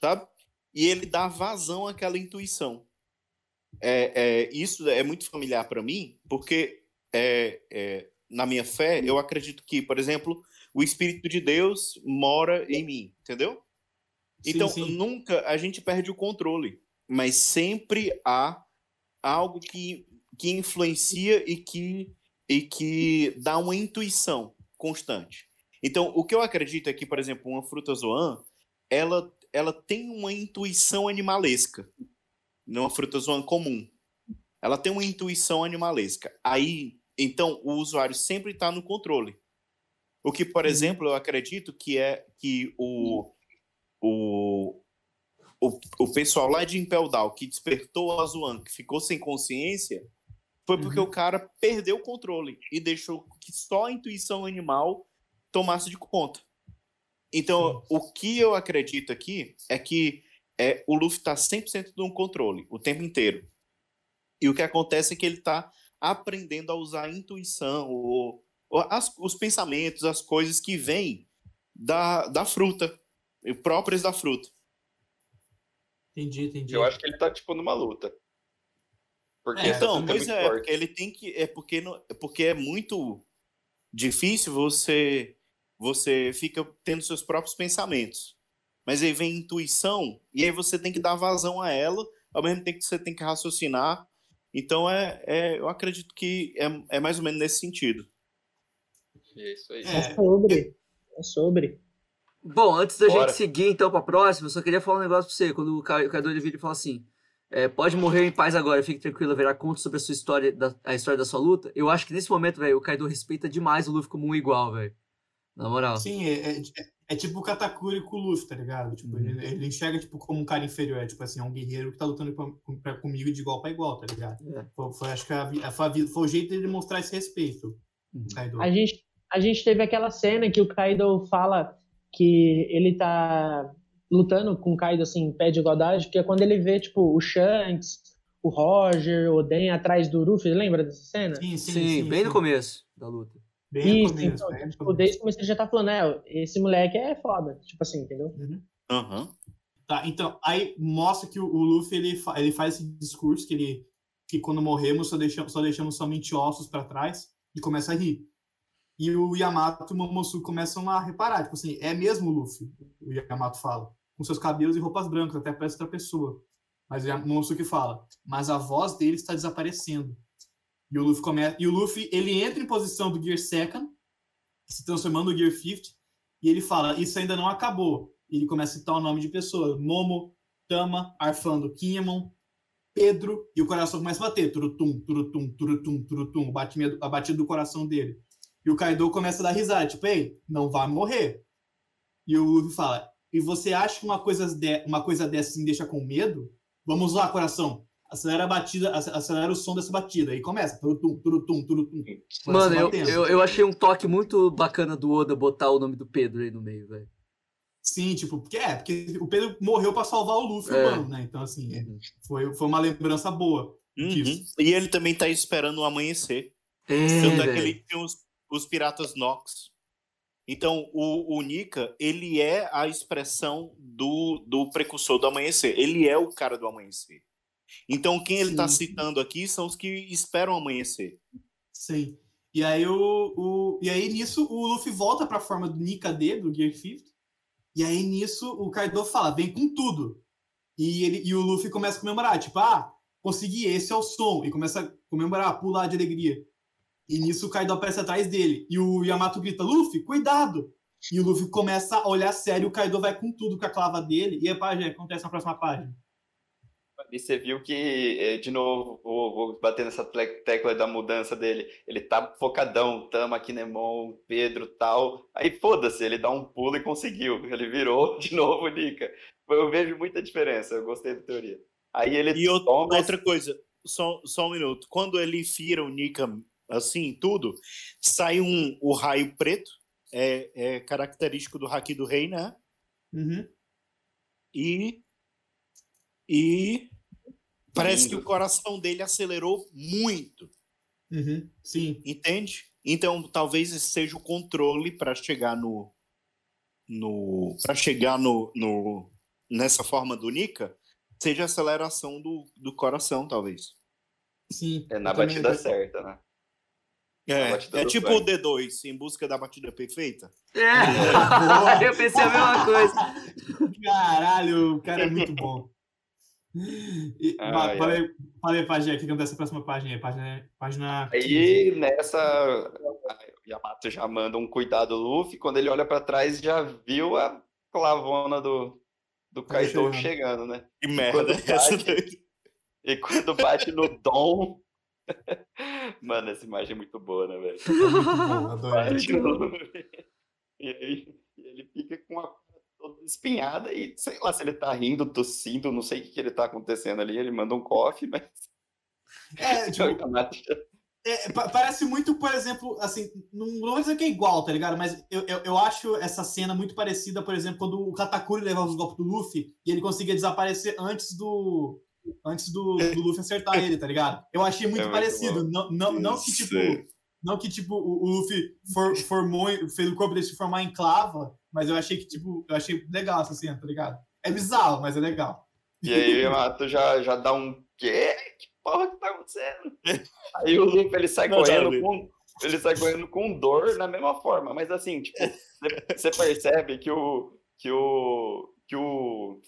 sabe? E ele dá vazão àquela intuição. É, é, isso é muito familiar para mim, porque é, é, na minha fé, eu acredito que, por exemplo, o Espírito de Deus mora em mim, entendeu? Sim, Então, sim. nunca a gente perde o controle, mas sempre há algo que, que influencia e que, e que dá uma intuição constante. Então, o que eu acredito é que, por exemplo, uma fruta zoan, ela, ela tem uma intuição animalesca, não uma fruta zoan comum. Ela tem uma intuição animalesca. Aí, então, o usuário sempre está no controle. O que, por exemplo, eu acredito que é que o, o, o, o pessoal lá de Impel Down que despertou a Zoan, que ficou sem consciência, foi porque Uhum. o cara perdeu o controle e deixou que só a intuição animal tomasse de conta. Então, o que eu acredito aqui é que é, o Luffy está 100% no controle o tempo inteiro. E o que acontece é que ele está aprendendo a usar a intuição, ou, ou as- os pensamentos, as coisas que vêm da, da fruta, e próprias da fruta. Entendi, entendi. Eu acho que ele tá, tipo, numa luta. Porque É, Então, pois é, forte. ele tem que. É porque, não- é porque é muito difícil você. Você fica tendo seus próprios pensamentos. Mas aí vem intuição, e aí você tem que dar vazão a ela, ao mesmo tempo que você tem que raciocinar. Então, é, é, eu acredito que é, é mais ou menos nesse sentido. É isso aí. É. É sobre. É sobre. Bom, antes da Bora. gente seguir então pra próxima, eu só queria falar um negócio pra você. Quando o Ca- o Cadu ele vira e fala assim: é, pode morrer em paz agora, fique tranquilo, haverá conto sobre a sua história, da, a história da sua luta. Eu acho que nesse momento, velho, o Kaido respeita demais o Luffy como um igual, velho. Na moral. Sim, é, é, é tipo o Katakuri com o Luffy, tá ligado? Tipo, Uhum. ele, ele enxerga tipo, como um cara inferior, é tipo assim, é um guerreiro que tá lutando com, pra- comigo de igual pra igual, tá ligado? É. Foi, foi- acho que a foi, foi o jeito dele mostrar esse respeito, Uhum. Kaido. A gente, a gente teve aquela cena que o Kaido fala que ele tá lutando com o Kaido assim, em pé de igualdade, que é quando ele vê, tipo, o Shanks, o Roger, o Den atrás do Luffy, lembra dessa cena? Sim, Sim, bem no começo da luta. Bem no Isso, começo, então, bem no tipo, começo. desde o começo ele já tá falando, é, esse moleque é foda, tipo assim, entendeu? Aham. Tá, então, aí mostra que o, o Luffy ele, fa- ele faz esse discurso que ele que quando morremos só deixamos, só deixamos somente ossos pra trás e começa a rir. E o Yamato e o Momosuke começam a reparar, tipo assim, é mesmo o Luffy, o Yamato fala, com seus cabelos e roupas brancas, até parece outra pessoa. Mas Yam- Momosuke fala, mas a voz dele está desaparecendo. E o Luffy começa, e o Luffy, ele entra em posição do Gear Second, se transformando no Gear 50, e ele fala, isso ainda não acabou. E ele começa a citar o nome de pessoas, Momo, Tama, Arfando, Kinemon, Pedro, e o coração começa a bater, turutum, turutum, turutum, turutum, a batida do coração dele. E o Kaido começa a dar risada, tipo, ei, não vai morrer. E o Luffy fala, e você acha que uma coisa, de, uma coisa dessa me deixa com medo? Vamos lá, coração. Acelera a batida, ace- acelera o som dessa batida. Aí começa, turutum, turutum, turutum. Mano, eu, eu, eu achei um toque muito bacana do Oda botar o nome do Pedro aí no meio, velho. Sim, tipo, porque é, porque o Pedro morreu pra salvar o Luffy, É. humano, né? Então, assim, é, foi, foi uma lembrança boa. Uhum. Disso. E ele também tá esperando o amanhecer. É, Tanto é que ele tinha os, os piratas Nox. Então, o, o Nika, ele é a expressão do, do precursor do amanhecer. Ele é o cara do amanhecer. Então, quem ele está citando aqui são os que esperam amanhecer. Sim. E aí, o, o, e aí nisso, o Luffy volta pra forma do Nika D, do Gear 50. E aí, nisso, o Kaido fala, vem com tudo. E, ele, e o Luffy começa a comemorar, tipo, ah, consegui, esse é o som. E começa a comemorar, pular de alegria. E nisso, o Kaido aparece atrás dele. E o Yamato grita, Luffy, cuidado! E o Luffy começa a olhar sério, o Kaido vai com tudo com a clava dele. E a página acontece na próxima página. E você viu que, eh, de novo, vou, vou bater nessa tecla da mudança dele. Ele tá focadão, Tama, Kinemon, Pedro tal. Aí foda-se, ele dá um pulo e conseguiu. Ele virou de novo o Nika. Eu vejo muita diferença, eu gostei da teoria. Aí ele E outra, toma outra coisa, só, só um minuto. Quando ele fira o Nika assim, tudo, sai um, o raio preto, é, é característico do Haki do Rei, né? Uhum. E. E. Parece que Lindo. o coração dele acelerou muito, Uhum. Sim. entende? Então, talvez esse seja o controle para chegar no. no para chegar no, no. nessa forma do Nika, seja a aceleração do, do coração, talvez. Sim. é na batida certa, né? É, é tipo o D2, em busca da batida perfeita. É, eu pensei a mesma coisa. Caralho, o cara é muito bom. E, Ai, va- ai. falei, falei, página, o que acontece na próxima página aí? Página, página 15. Aí nessa, a Yamato já manda um cuidado Luffy. Quando ele olha pra trás, já viu a clavona do, do Kaido chegando. chegando, né? Que quando merda é essa bate- daí? E quando bate no Dom. Mano, essa imagem é muito boa, né, velho? Muito bom, adorei. Bate no Luffy. E aí ele fica com a cara toda espinhada e sei lá se ele tá rindo, tossindo, não sei o que, que ele tá acontecendo ali. Ele manda um coffee, mas. É, tipo, é, pa- parece muito, por exemplo, assim, não, não vou dizer que é igual, tá ligado? Mas eu, eu, eu acho essa cena muito parecida, por exemplo, quando o Katakuri levava os golpes do Luffy e ele conseguia desaparecer antes do. Antes do, do Luffy acertar ele, tá ligado? Eu achei muito É muito parecido. Não, não, não que, tipo. Não que, tipo, o, o Luffy for- formou, fez o corpo dele se formar em clava, mas eu achei que, tipo, eu achei legal essa cena, tá ligado? É bizarro, mas é legal. E aí o Yamato já, já dá um quê? Que porra que tá acontecendo? Aí o Luffy ele sai Não, correndo com. Ele sai correndo com dor na mesma forma, mas assim, tipo, você- você percebe que o. que o. que o.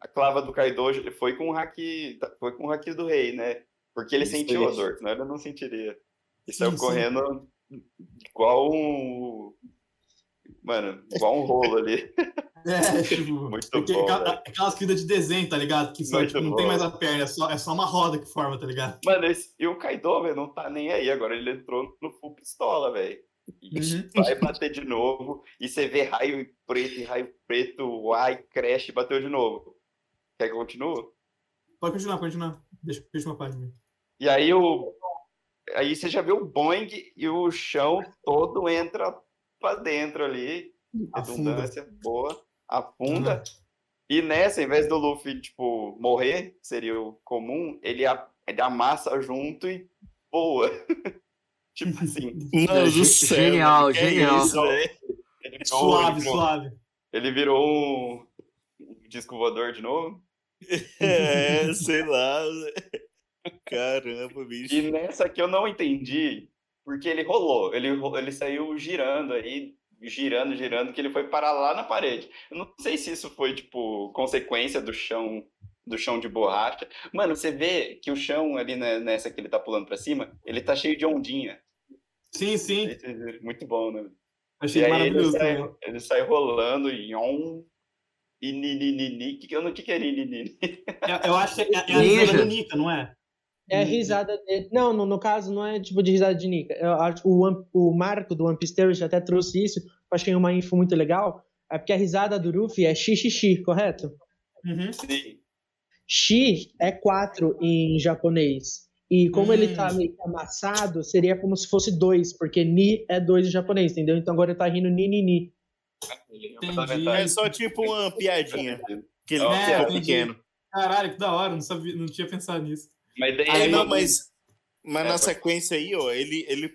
A clava do Kaido foi com o haki. Foi com o haki do rei, né? Porque ele Isso, sentiu a isso. dor, senão ele não sentiria. E saiu correndo igual um. Mano, igual um rolo ali. É, tipo, Muito porque bom, aquela- aquelas corridas de desenho, tá ligado? Que só, tipo, não tem mais a perna, é só, é só uma roda que forma, tá ligado? Mano, esse- e o Kaido, velho, não tá nem aí. Agora ele entrou no full pistola, velho. Uhum. Vai bater de novo. E você vê raio preto e raio preto, ai, crash, bateu de novo. Quer que eu continue? Pode continuar, pode continuar. Deixa, deixa uma página. E aí o. Aí você já vê o Boeing e o chão todo entra pra dentro ali. Afunda. Redundância boa. Afunda. E nessa, em vez do Luffy, tipo, morrer, que seria o comum, ele, a- ele amassa junto e voa. tipo assim. Mano do céu. genial, é genial. Ele virou, Suave, ele suave. ele virou um, um disco voador de novo. É, sei lá. Caramba, bicho. E nessa aqui eu não entendi, porque ele rolou, ele, ele saiu girando aí, girando, girando, que ele foi parar lá na parede. Eu não sei se isso foi, tipo, consequência do chão do chão de borracha. Mano, você vê que o chão ali né, nessa que ele tá pulando pra cima, ele tá cheio de ondinha. Sim, sim. Muito bom, né? Achei e aí maravilhoso. ele sai, também. ele sai rolando e on e ni, ni, ni, ni. Que que eu não que que é ni, ni, ni? Eu, eu acho que é, é a risada do Nika, não é? É a risada dele. Não, no, no caso, não é tipo de risada de Nika. O, o Marco do One Piece Theory até trouxe isso. Eu achei uma info muito legal. É porque a risada do Luffy é xixi, correto? Uhum. Sim. Shi é quatro em japonês. E como ele tá Hum. meio amassado, seria como se fosse dois, porque ni é dois em japonês, entendeu? Então agora ele tá rindo ni, ni, ni. Entendi. É só tipo uma piadinha. Que ele É, ficou pequeno. Caralho, que da hora, não, sabia, não tinha pensado nisso. Mas daí Aí não, mas, mas É, na sequência aí, ó, ele, ele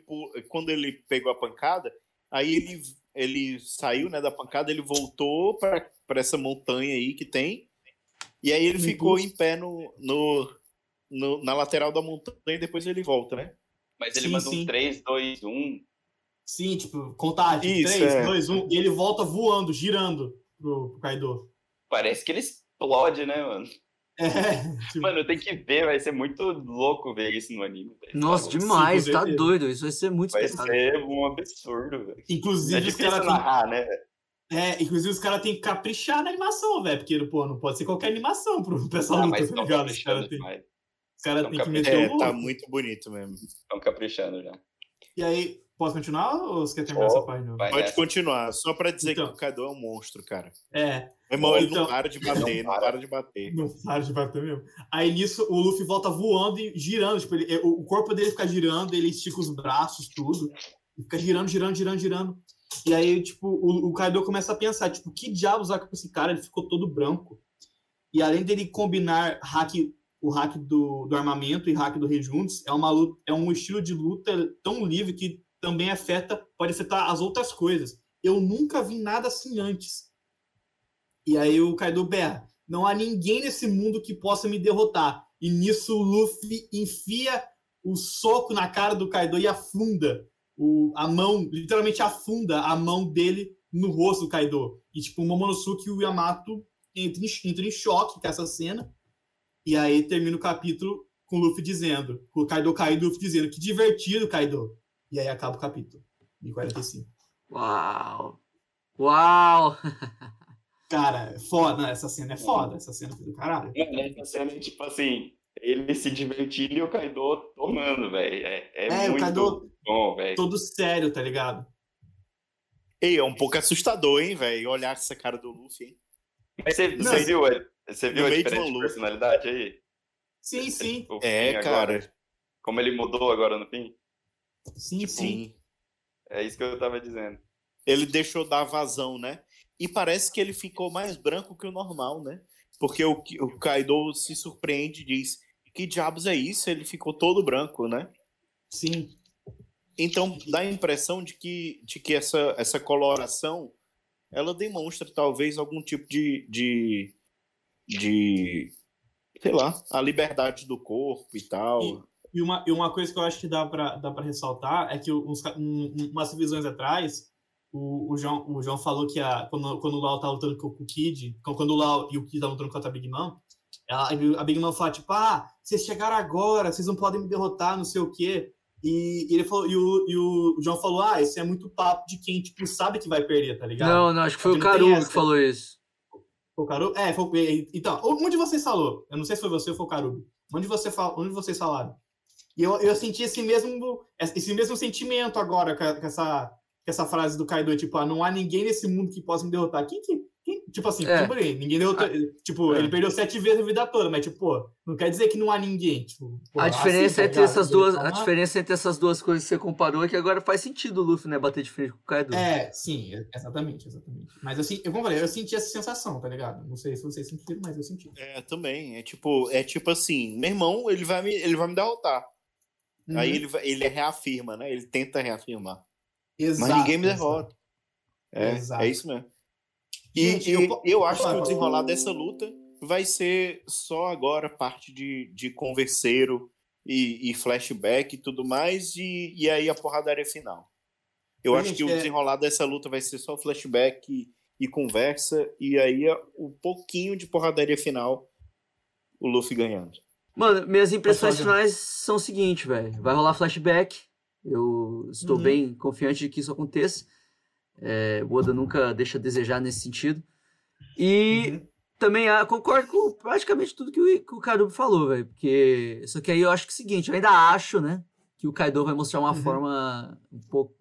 quando ele pegou a pancada, aí ele ele saiu, né, da pancada, ele voltou pra, pra essa montanha aí que tem. E aí ele ficou em pé no, no, no- na lateral da montanha e depois ele volta, né? Mas ele Sim, manda sim. um 3, 2, 1. Sim, tipo, contagem. Isso, 3, é. 2, 1. E ele volta voando, girando pro, pro Kaido. Parece que ele explode, né, mano? É, tipo, Mano, tem que ver, vai ser muito louco ver isso no anime. velho. Nossa, Tá demais, Sim, tá doido. Isso vai ser muito Vai espetado. ser um absurdo, velho. inclusive, É os caras têm narrar, né? É, inclusive os caras têm que caprichar na animação, velho. Porque, pô, não pode ser qualquer animação pro pessoal Ah, luta, tá ligado? Os caras os cara têm que meter É, o tá muito bonito mesmo. Estão caprichando já. E aí, posso continuar ou você quer terminar Ó, essa página? Pode nessa. continuar, só pra dizer Então. que o Kaido é um monstro, cara. É, Meu irmão, ele Então- não para de bater, não para. para de bater. não para de bater mesmo. Aí nisso, o Luffy volta voando e girando. Tipo, ele- o corpo dele fica girando, ele estica os braços, tudo. E fica girando, girando, girando, girando. E aí, tipo, o, o Kaido começa a pensar, tipo, que diabos há com esse cara? Ele ficou todo branco. E além dele combinar hack, o hack do, do armamento e hack do Rejuntos, é, uma luta, é um estilo de luta tão livre que também afeta, pode afetar as outras coisas. Eu nunca vi nada assim antes. E aí o Kaido berra, não há ninguém nesse mundo que possa me derrotar. E nisso o Luffy enfia o soco na cara do Kaido e afunda o, a mão, literalmente afunda a mão dele no rosto do Kaido. E tipo, o Momonosuke e o Yamato entram em, entram em choque com essa cena. E aí termina o capítulo com o Luffy dizendo, com o Kaido caído o Luffy dizendo, que divertido, Kaido. E aí acaba o capítulo. 1045. Uau! Uau! Cara, é foda, essa cena é foda, essa cena foi do caralho. Mano, essa cena é tipo assim, ele se divertindo e o Kaido tomando, velho. É, é, É, o muito Kaido- bom, velho. Todo sério, tá ligado? Ei, é um pouco assustador, hein, velho? Olhar essa cara do Luffy, hein? Mas você, Não, você viu, você viu a diferença uma de personalidade aí? Sim, sim, O É, cara. agora, como ele mudou agora no fim? Sim, Tipo, sim. É isso que eu tava dizendo. Ele deixou dar vazão, né? E parece que ele ficou mais branco que o normal, né? Porque o, o Kaido se surpreende e diz: Que diabos é isso? Ele ficou todo branco, né? Sim. Então dá a impressão de que, de que essa, essa coloração ela demonstra talvez algum tipo de, de, de sei lá, a liberdade do corpo e tal. E uma, e uma coisa que eu acho que dá pra, dá pra ressaltar é que uns, um- um- umas visões atrás, o, o, João, o João falou que a, quando, quando o Lau tá lutando com, o Kid, quando o Lau e o Kid tá lutando contra a Big Mom, ela, a Big Mom fala, tipo, ah, vocês chegaram agora, vocês não podem me derrotar, não sei o quê. E, ele falou, e o, e o João falou, ah, esse é muito papo de quem, tipo, sabe que vai perder, tá ligado? Não, não, acho que foi o essa. que falou isso. Foi o Carubi? É, foi, então, onde vocês falou? Eu não sei se foi você ou foi o Carubi. Onde, você fal, onde vocês falaram? E eu, eu senti esse mesmo, esse mesmo sentimento agora com, a- com essa, com essa frase do Kaido, tipo, ah, não há ninguém nesse mundo que possa me derrotar. Quem que. Quem, tipo assim, É. tipo, ninguém derrotou. tipo, é. ele perdeu sete vezes a vida toda, mas, tipo, pô, não quer dizer que não há ninguém. Tipo, pô, A diferença assim, tá entre ligado? essas Ele duas, tá a diferença entre essas duas coisas que você comparou é que agora faz sentido o Luffy, né, bater de frente com o Kaido. É, sim, exatamente, exatamente. Mas assim, eu, como eu falei, eu senti essa sensação, tá ligado? Não sei se vocês sentiram, mas eu senti. É, também. É tipo, é tipo assim, meu irmão, ele vai me, ele vai me derrotar. Aí Uhum. ele, vai- ele reafirma, né? Ele tenta reafirmar. Mas Exato, ninguém me derrota. É, é isso mesmo. E Gente, eu eu, po- acho que o desenrolar dessa luta vai ser só agora parte de, de converseiro e, e flashback e tudo mais, e, e aí a porradaria final. Eu Gente, acho que o é- desenrolar dessa luta vai ser só flashback e, e conversa, e aí o pouquinho de porradaria final, o Luffy ganhando. Mano, minhas impressões finais são o seguinte, velho. Vai rolar flashback. Eu estou Uhum. bem confiante de que isso aconteça. É, o Oda nunca deixa a desejar nesse sentido. E Uhum. também ah, concordo com praticamente tudo que o, que o falou, velho. Porque. Só que aí eu acho que é o seguinte, eu ainda acho, né? Que o Kaido vai mostrar uma Uhum. forma um pouco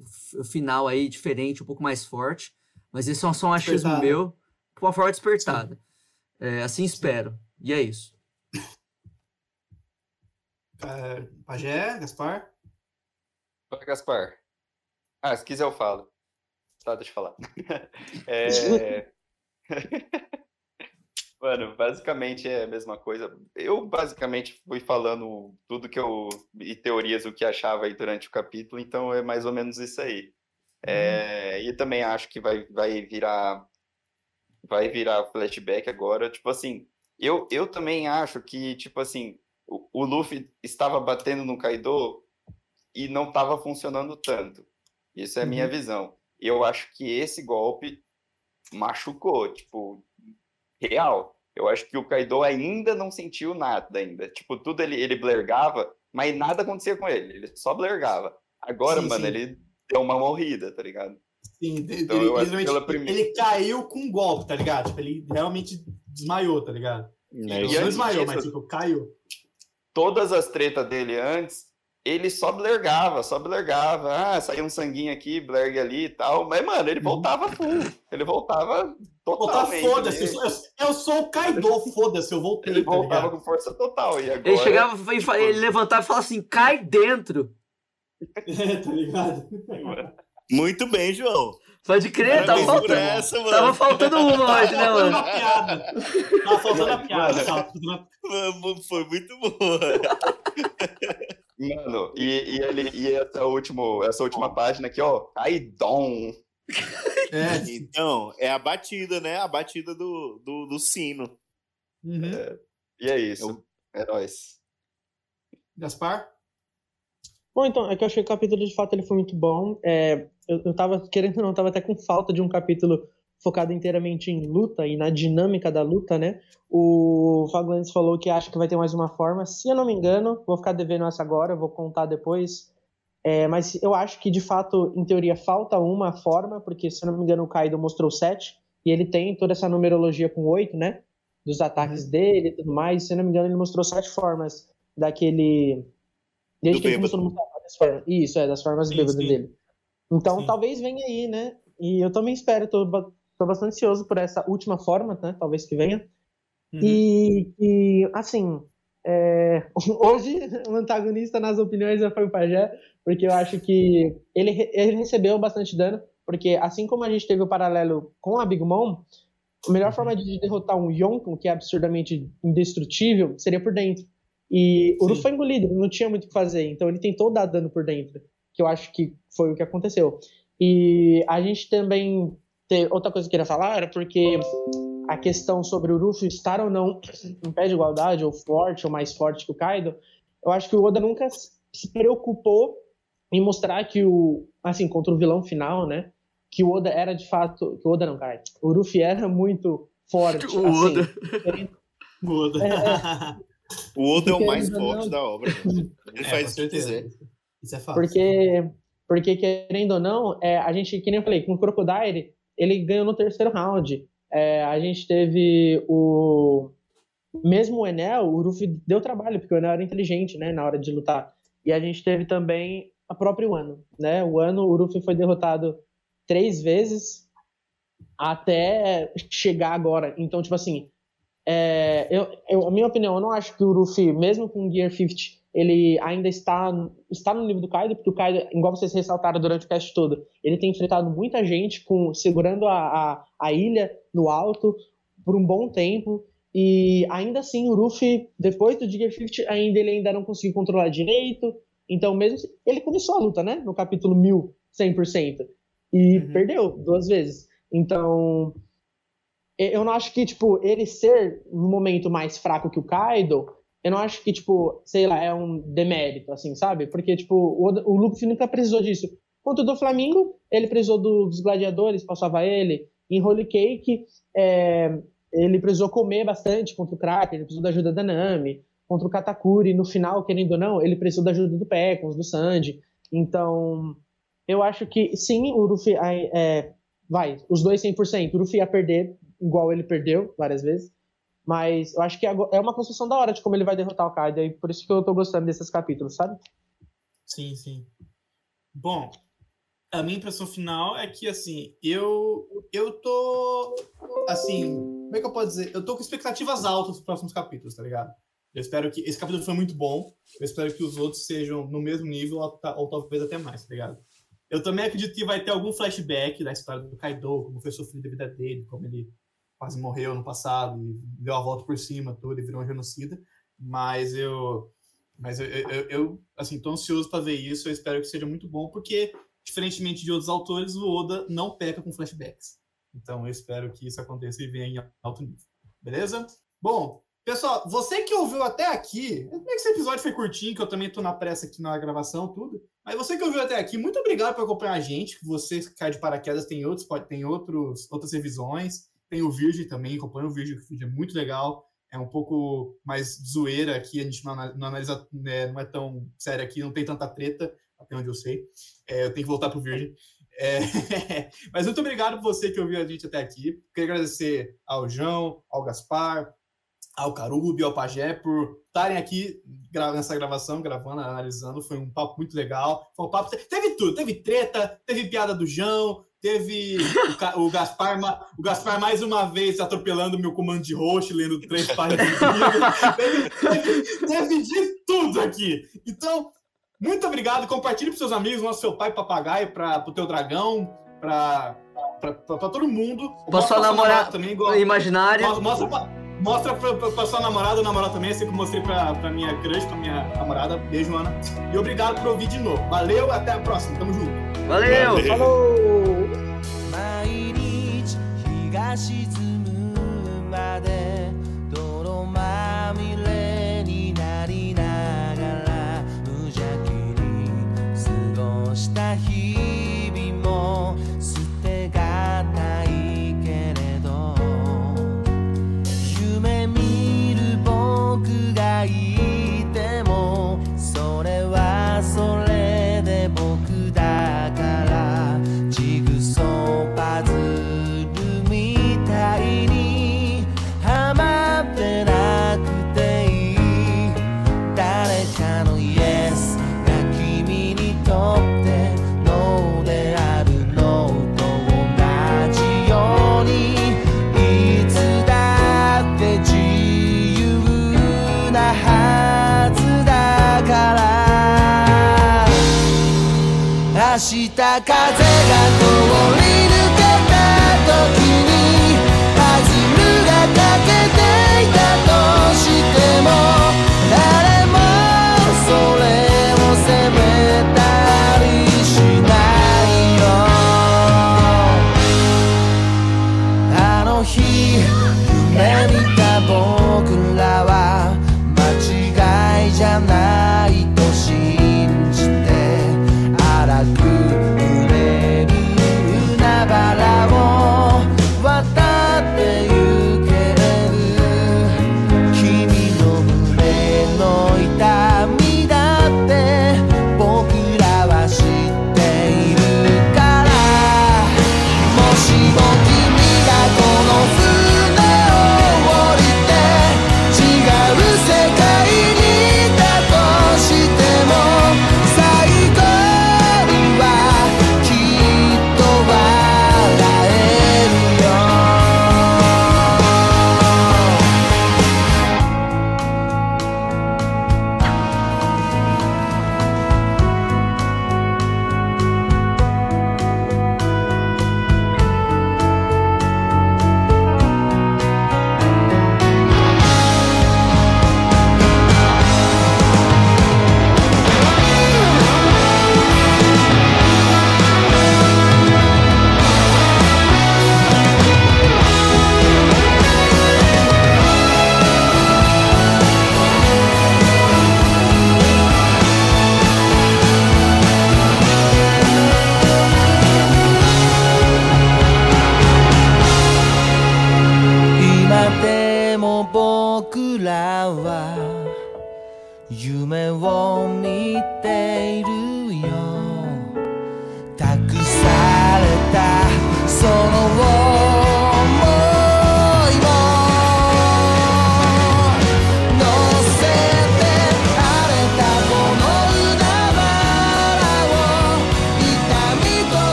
final aí, diferente, um pouco mais forte. Mas esse é só um achismo Despertada. meu, com uma forma despertada. É, assim espero. E é isso. É, Pajé, Gaspar? Fala, Gaspar. Ah, se quiser eu falo. Tá, deixa eu falar. É... Mano, basicamente é a mesma coisa. Eu basicamente fui falando tudo que eu. e teorias o que achava aí durante o capítulo, então é mais ou menos isso aí. É, E também acho que vai, vai virar vai virar flashback agora. Tipo assim, eu, eu também acho que, tipo assim, o, o Luffy estava batendo no Kaido e não estava funcionando tanto. Isso é a minha visão. Eu acho que esse golpe machucou, tipo, real. Eu acho que o Kaido ainda não sentiu nada ainda. Tipo, tudo ele, ele blergava, mas nada acontecia com ele. Ele só blergava. Agora, Sim, mano, sim. ele deu uma morrida, tá ligado? Sim, Então, ele, pela primeira- ele caiu com um golpe, tá ligado? Tipo, ele realmente desmaiou, tá ligado? Ele E não isso- antes desmaiou, disso- mas tipo, caiu. Todas as tretas dele antes, ele só blergava, só blergava. Ah, saiu um sanguinho aqui, blergue ali e tal. Mas, mano, ele voltava full. Ele voltava totalmente. foda-se. Eu, eu, sou o Kaido, foda-se, eu voltei, Ele tá voltava ligado? com força total. E agora... Ele chegava e ele levantava e falava assim: cai dentro. É, tá ligado? Muito bem, João. Pode crer, tava faltando. essa, mano. Tava faltando uma hoje, né, Tava faltando mano? a piada. Tava faltando a piada, tava faltando a- Foi- Foi muito boa. Mano, e, e, ele, e essa, último, essa última página aqui, ó. Kaidon. É. Então, é a batida, né? A batida do, do, do sino. Uhum. E é isso. É nóis. Gaspar? Bom, então, é que eu achei que o capítulo de fato ele foi muito bom. É, eu, eu tava, querendo ou não, tava até com falta de um capítulo focado inteiramente em luta e na dinâmica da luta, né? O Faglandes falou que acha que vai ter mais uma forma. Se eu não me engano, vou ficar devendo essa agora, vou contar depois. É, mas eu acho que, de fato, em teoria, falta uma forma, porque, se eu não me engano, o Kaido mostrou sete, e ele tem toda essa numerologia com oito, né? Dos ataques dele e tudo mais. Se eu não me engano, ele mostrou sete formas daquele. Desde Do que ele bêbado. começou formas. Isso, é, das formas Sim, bêbadas sim. dele. Então, Sim. talvez venha aí, né? E eu também espero, tô, tô bastante ansioso por essa última forma, né? Talvez que venha. Uhum. E, e, assim, é, hoje o antagonista nas opiniões foi o Pajé, porque eu acho que ele, ele recebeu bastante dano, porque assim como a gente teve o paralelo com a Big Mom, a melhor forma de derrotar um Yonko, que é absurdamente indestrutível, seria por dentro. E o. Ruff foi engolido, ele não tinha muito o que fazer, então ele tentou dar dano por dentro, que eu acho que foi o que aconteceu. E a gente também tem outra coisa que eu queria falar era porque a questão sobre o Ruffy estar ou não em pé de igualdade, ou forte, ou mais forte que o Kaido, eu acho que o Oda nunca se preocupou em mostrar que o, assim, contra o vilão final, né, que o Oda era de fato, que o Oda não, cara, o Ruffy era muito forte, O assim, Oda. O Oda é o Porque mais ainda forte não- da obra. Ele É, faz o que certeza. quiser. Isso é fácil. Porque, porque querendo ou não, é, a gente, que nem eu falei, com o Crocodile, ele ganhou no terceiro round. É, a gente teve o. Mesmo o Enel, o Ruffy deu trabalho, porque o Enel era inteligente, né, na hora de lutar. E a gente teve também a própria Wano, né? O Wano, o Ruffy foi derrotado três vezes até chegar agora. Então, tipo assim, é, eu, eu- a minha opinião, eu não acho que o Ruffy, mesmo com o Gear 50, ele ainda está, está no nível do Kaido, porque o Kaido, igual vocês ressaltaram durante o cast todo, ele tem enfrentado muita gente com segurando a, a, a ilha no alto por um bom tempo. E ainda assim, o Ruffy, depois do Gear 50, ainda ele ainda não conseguiu controlar direito. Então, mesmo se- ele começou a luta, né? No capítulo 1000, 100%. E Uhum. perdeu duas vezes. Então, eu não acho que, tipo, ele ser no momento mais fraco que o Kaido, eu não acho que, tipo, sei lá, é um demérito, assim, sabe? Porque, tipo, o, o Luffy nunca precisou disso. Quanto do Flamengo, ele precisou do- dos gladiadores pra salvar ele. Em Holy Cake, é, ele precisou comer bastante contra o Kraken, ele precisou da ajuda da Nami. Contra o Katakuri, no final, querendo ou não, ele precisou da ajuda do Pecons, do Sanji. Então, eu acho que, sim, o Luffy é, vai, os dois 100%. O Luffy ia perder, igual ele perdeu várias vezes. Mas eu acho que é uma construção da hora de como ele vai derrotar o Kaido. E por isso que eu tô gostando desses capítulos, sabe? Sim, sim. Bom, a minha impressão final é que, assim, eu, eu tô, assim, como é que eu posso dizer? Eu tô com expectativas altas para próximos capítulos, tá ligado? Eu espero que, esse capítulo foi muito bom, eu espero que os outros sejam no mesmo nível ou, ou talvez até mais, tá ligado? Eu também acredito que vai ter algum flashback da história do Kaido, como foi sofrido a vida dele, como ele quase morreu no passado e deu a volta por cima, tudo, e virou um genocida. Mas eu, mas eu, eu, eu, assim, tô ansioso para ver isso. Eu espero que seja muito bom, porque diferentemente de outros autores, o Oda não peca com flashbacks. Então eu espero que isso aconteça e venha em alto nível. Beleza? Bom, pessoal, você que ouviu até aqui, é que esse episódio foi curtinho, que eu também tô na pressa aqui na gravação, tudo. Mas você que ouviu até aqui, muito obrigado por acompanhar a gente. Você que cai de paraquedas tem outros, pode tem outros, outras revisões. Tem o Virgem também, acompanha o Virgem, que é muito legal. É um pouco mais zoeira aqui, a gente não, ana- não analisa, né, não é tão sério aqui, não tem tanta treta, até onde eu sei. É, eu tenho que voltar pro Virgem. É, Mas muito obrigado por você que ouviu a gente até aqui. Queria agradecer ao João, ao Gaspar, ao Carubi, ao Pajé por estarem aqui nessa gravação, gravando, analisando. Foi um papo muito legal. Foi um papo... Teve tudo. Teve treta, teve piada do João, teve o, Gaspar, o Gaspar mais uma vez atropelando o meu comando de host, lendo três páginas do livro. Teve, teve, teve de tudo aqui. Então, muito obrigado. Compartilhe para seus amigos, mostra seu pai papagaio, para o teu dragão, para todo mundo. Mostra sua namorada também, igual, imaginária. Mostra, mostra, pra, mostra pra, pra, pra sua namorada ou namorado também, assim que eu mostrei pra, pra minha crush, pra minha namorada. Beijo, Ana. E obrigado por ouvir de novo. Valeu, até a próxima. Tamo junto. Valeu! Valeu. Falou! 沈むまで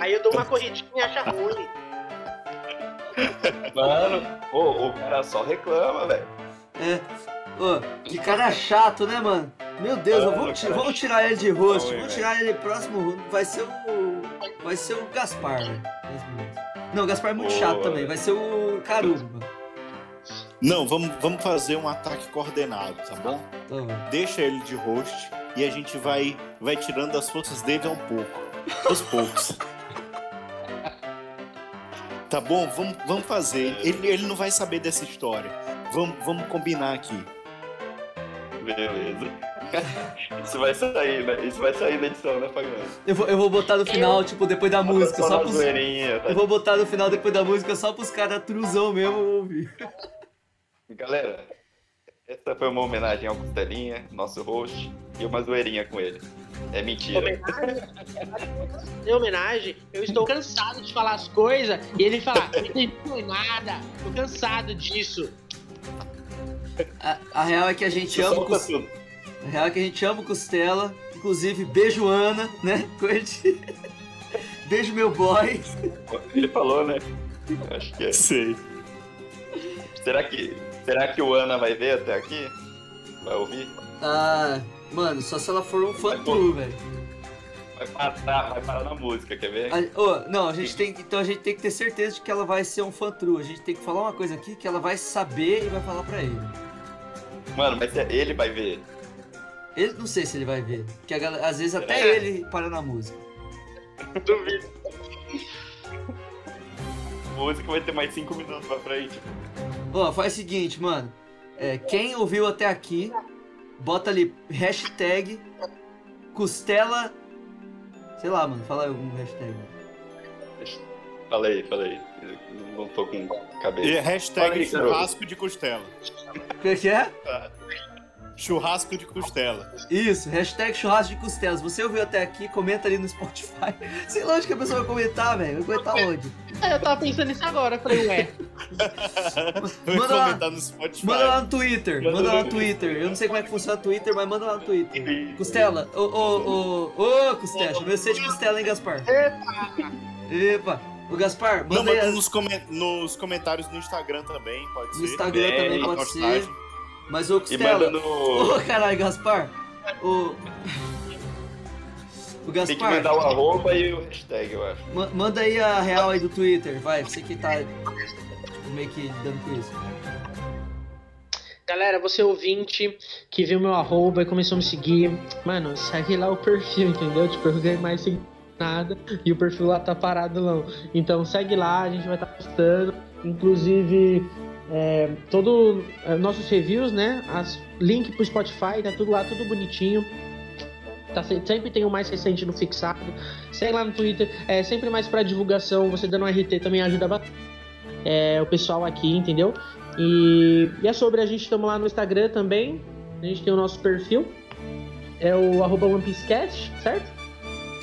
Aí eu dou uma corridinha e acha ruim. Mano, o cara só reclama, velho. É. Ô, que cara chato, né, mano? Meu Deus, Mano, cara vamos tirar ele de hein, Vamos tirar ele próximo. Vai ser o. Vai ser o Gaspar, velho. Não, o Gaspar é muito Boa. chato também. Vai ser o Caruso, mano. Não, vamos, vamos fazer um ataque coordenado, tá bom? Então, Deixa ele de host e a gente vai, vai tirando as forças dele um pouco. Aos poucos. Tá bom? Vamos, vamos fazer. Ele, ele não vai saber dessa história. Vamos, vamos combinar aqui. Beleza. Isso vai sair, né? Isso vai sair da edição, né, Pagano? eu, vou, eu vou botar no final, tipo, depois da música, só só pros. zoeirinha, tá? Eu vou botar no final depois da música só pros caras truzão mesmo ouvir. Galera, essa foi uma homenagem ao Costelinha, nosso host, e uma zoeirinha com ele. É mentira. Homenagem. Em homenagem, eu estou cansado de falar as coisas e ele falar, não entendi nada. Tô cansado disso. A, a real é que a gente ama. A real é que a gente ama o Costela. Inclusive, beijo Ana, né? Beijo meu boy. Ele falou, né? Acho que é. Sei. Será que, será que o Ana vai ver até aqui? Vai ouvir? Ah, mano, só se ela for um fã true, velho. Vai parar, vai parar na música, quer ver? A- ô, não, a gente tem que- então a gente tem que ter certeza de que ela vai ser um fã true. A gente tem que falar uma coisa aqui que ela vai saber e vai falar pra ele. Mano, mas é- ele vai ver. Ele não sei se ele vai ver, porque galera- às vezes até Será? ele para na música. Duvido. Música vai ter mais 5 minutos pra frente. Ó, faz o seguinte, mano. É, quem ouviu até aqui, bota ali hashtag costela. Sei lá, mano, fala algum hashtag. Falei, falei. Não tô com E cabeça. hashtag Fala aí, garoto. churrasco de costela. O que que é? Churrasco de costela. Isso, hashtag churrasco de costelas. Você ouviu até aqui, comenta ali no Spotify. Sei lá onde que a pessoa vai comentar, velho. Vai comentar onde? Aí eu tava pensando nisso agora. Eu falei, ué, Vai Manda lá. comentar no Spotify. Manda lá no Twitter, Manda manda lá no no Twitter. Eu não sei como é que funciona o Twitter, mas manda lá no Twitter. Costela, ô, ô, ô, ô, Costela, chamei você de Costela, hein, Gaspar? Epa! Ô, Gaspar, Não, manda aí mas as- nos, come- nos comentários no Instagram também, pode ser. no Instagram Bem, também pode postagem. Mas, E Costela, ô, no. caralho, Gaspar, ô... O Tem que Gaspar, mandar o arroba e o hashtag, eu acho. ma- manda aí a real aí do Twitter, vai, você que tá meio que dando com isso. galera, você ouvinte que viu meu arroba e começou a me seguir, mano, segue lá o perfil, entendeu? Tipo, eu ganhei mais sem nada e o perfil lá tá parado não. Então segue lá, a gente vai estar postando, inclusive é, todo é, nossos reviews, né? As link pro Spotify, tá tudo lá, tudo bonitinho. Tá, se- sempre tem o mais recente no fixado. Segue lá no Twitter, é sempre mais pra divulgação. Você dando um RT também ajuda bastante é, o pessoal aqui, entendeu? E, e é sobre a gente, estamos lá no Instagram também. A gente tem o nosso perfil. É o arroba OnePieceCast, certo?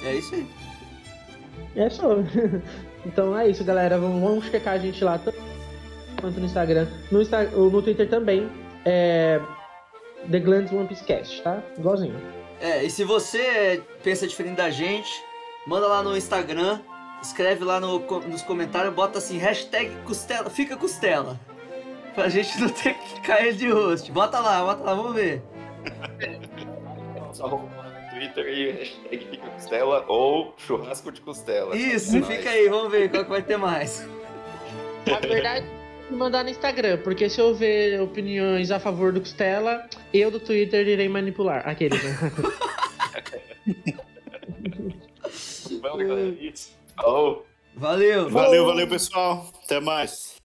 É isso aí. É só. então é isso, galera. Vamos, vamos checar a gente lá tanto quanto no Instagram. No, Insta, no Twitter também. É. The Glands One Piece Cast, tá? Igualzinho. É, e se você pensa diferente da gente, manda lá no Instagram, escreve lá no, nos comentários, bota assim, hashtag costela, fica costela. Pra gente não ter que cair de host. Bota lá, bota lá, vamos ver. Só no Twitter e hashtag fica costela ou churrasco de costela. Isso, fica aí, vamos ver qual que vai ter mais. A verdade mandar no Instagram, porque se eu ver opiniões a favor do Costela, eu do Twitter irei manipular. Aqueles, né? Vamos, galera. Isso. Falou. Valeu! Valeu, valeu, pessoal. Até mais.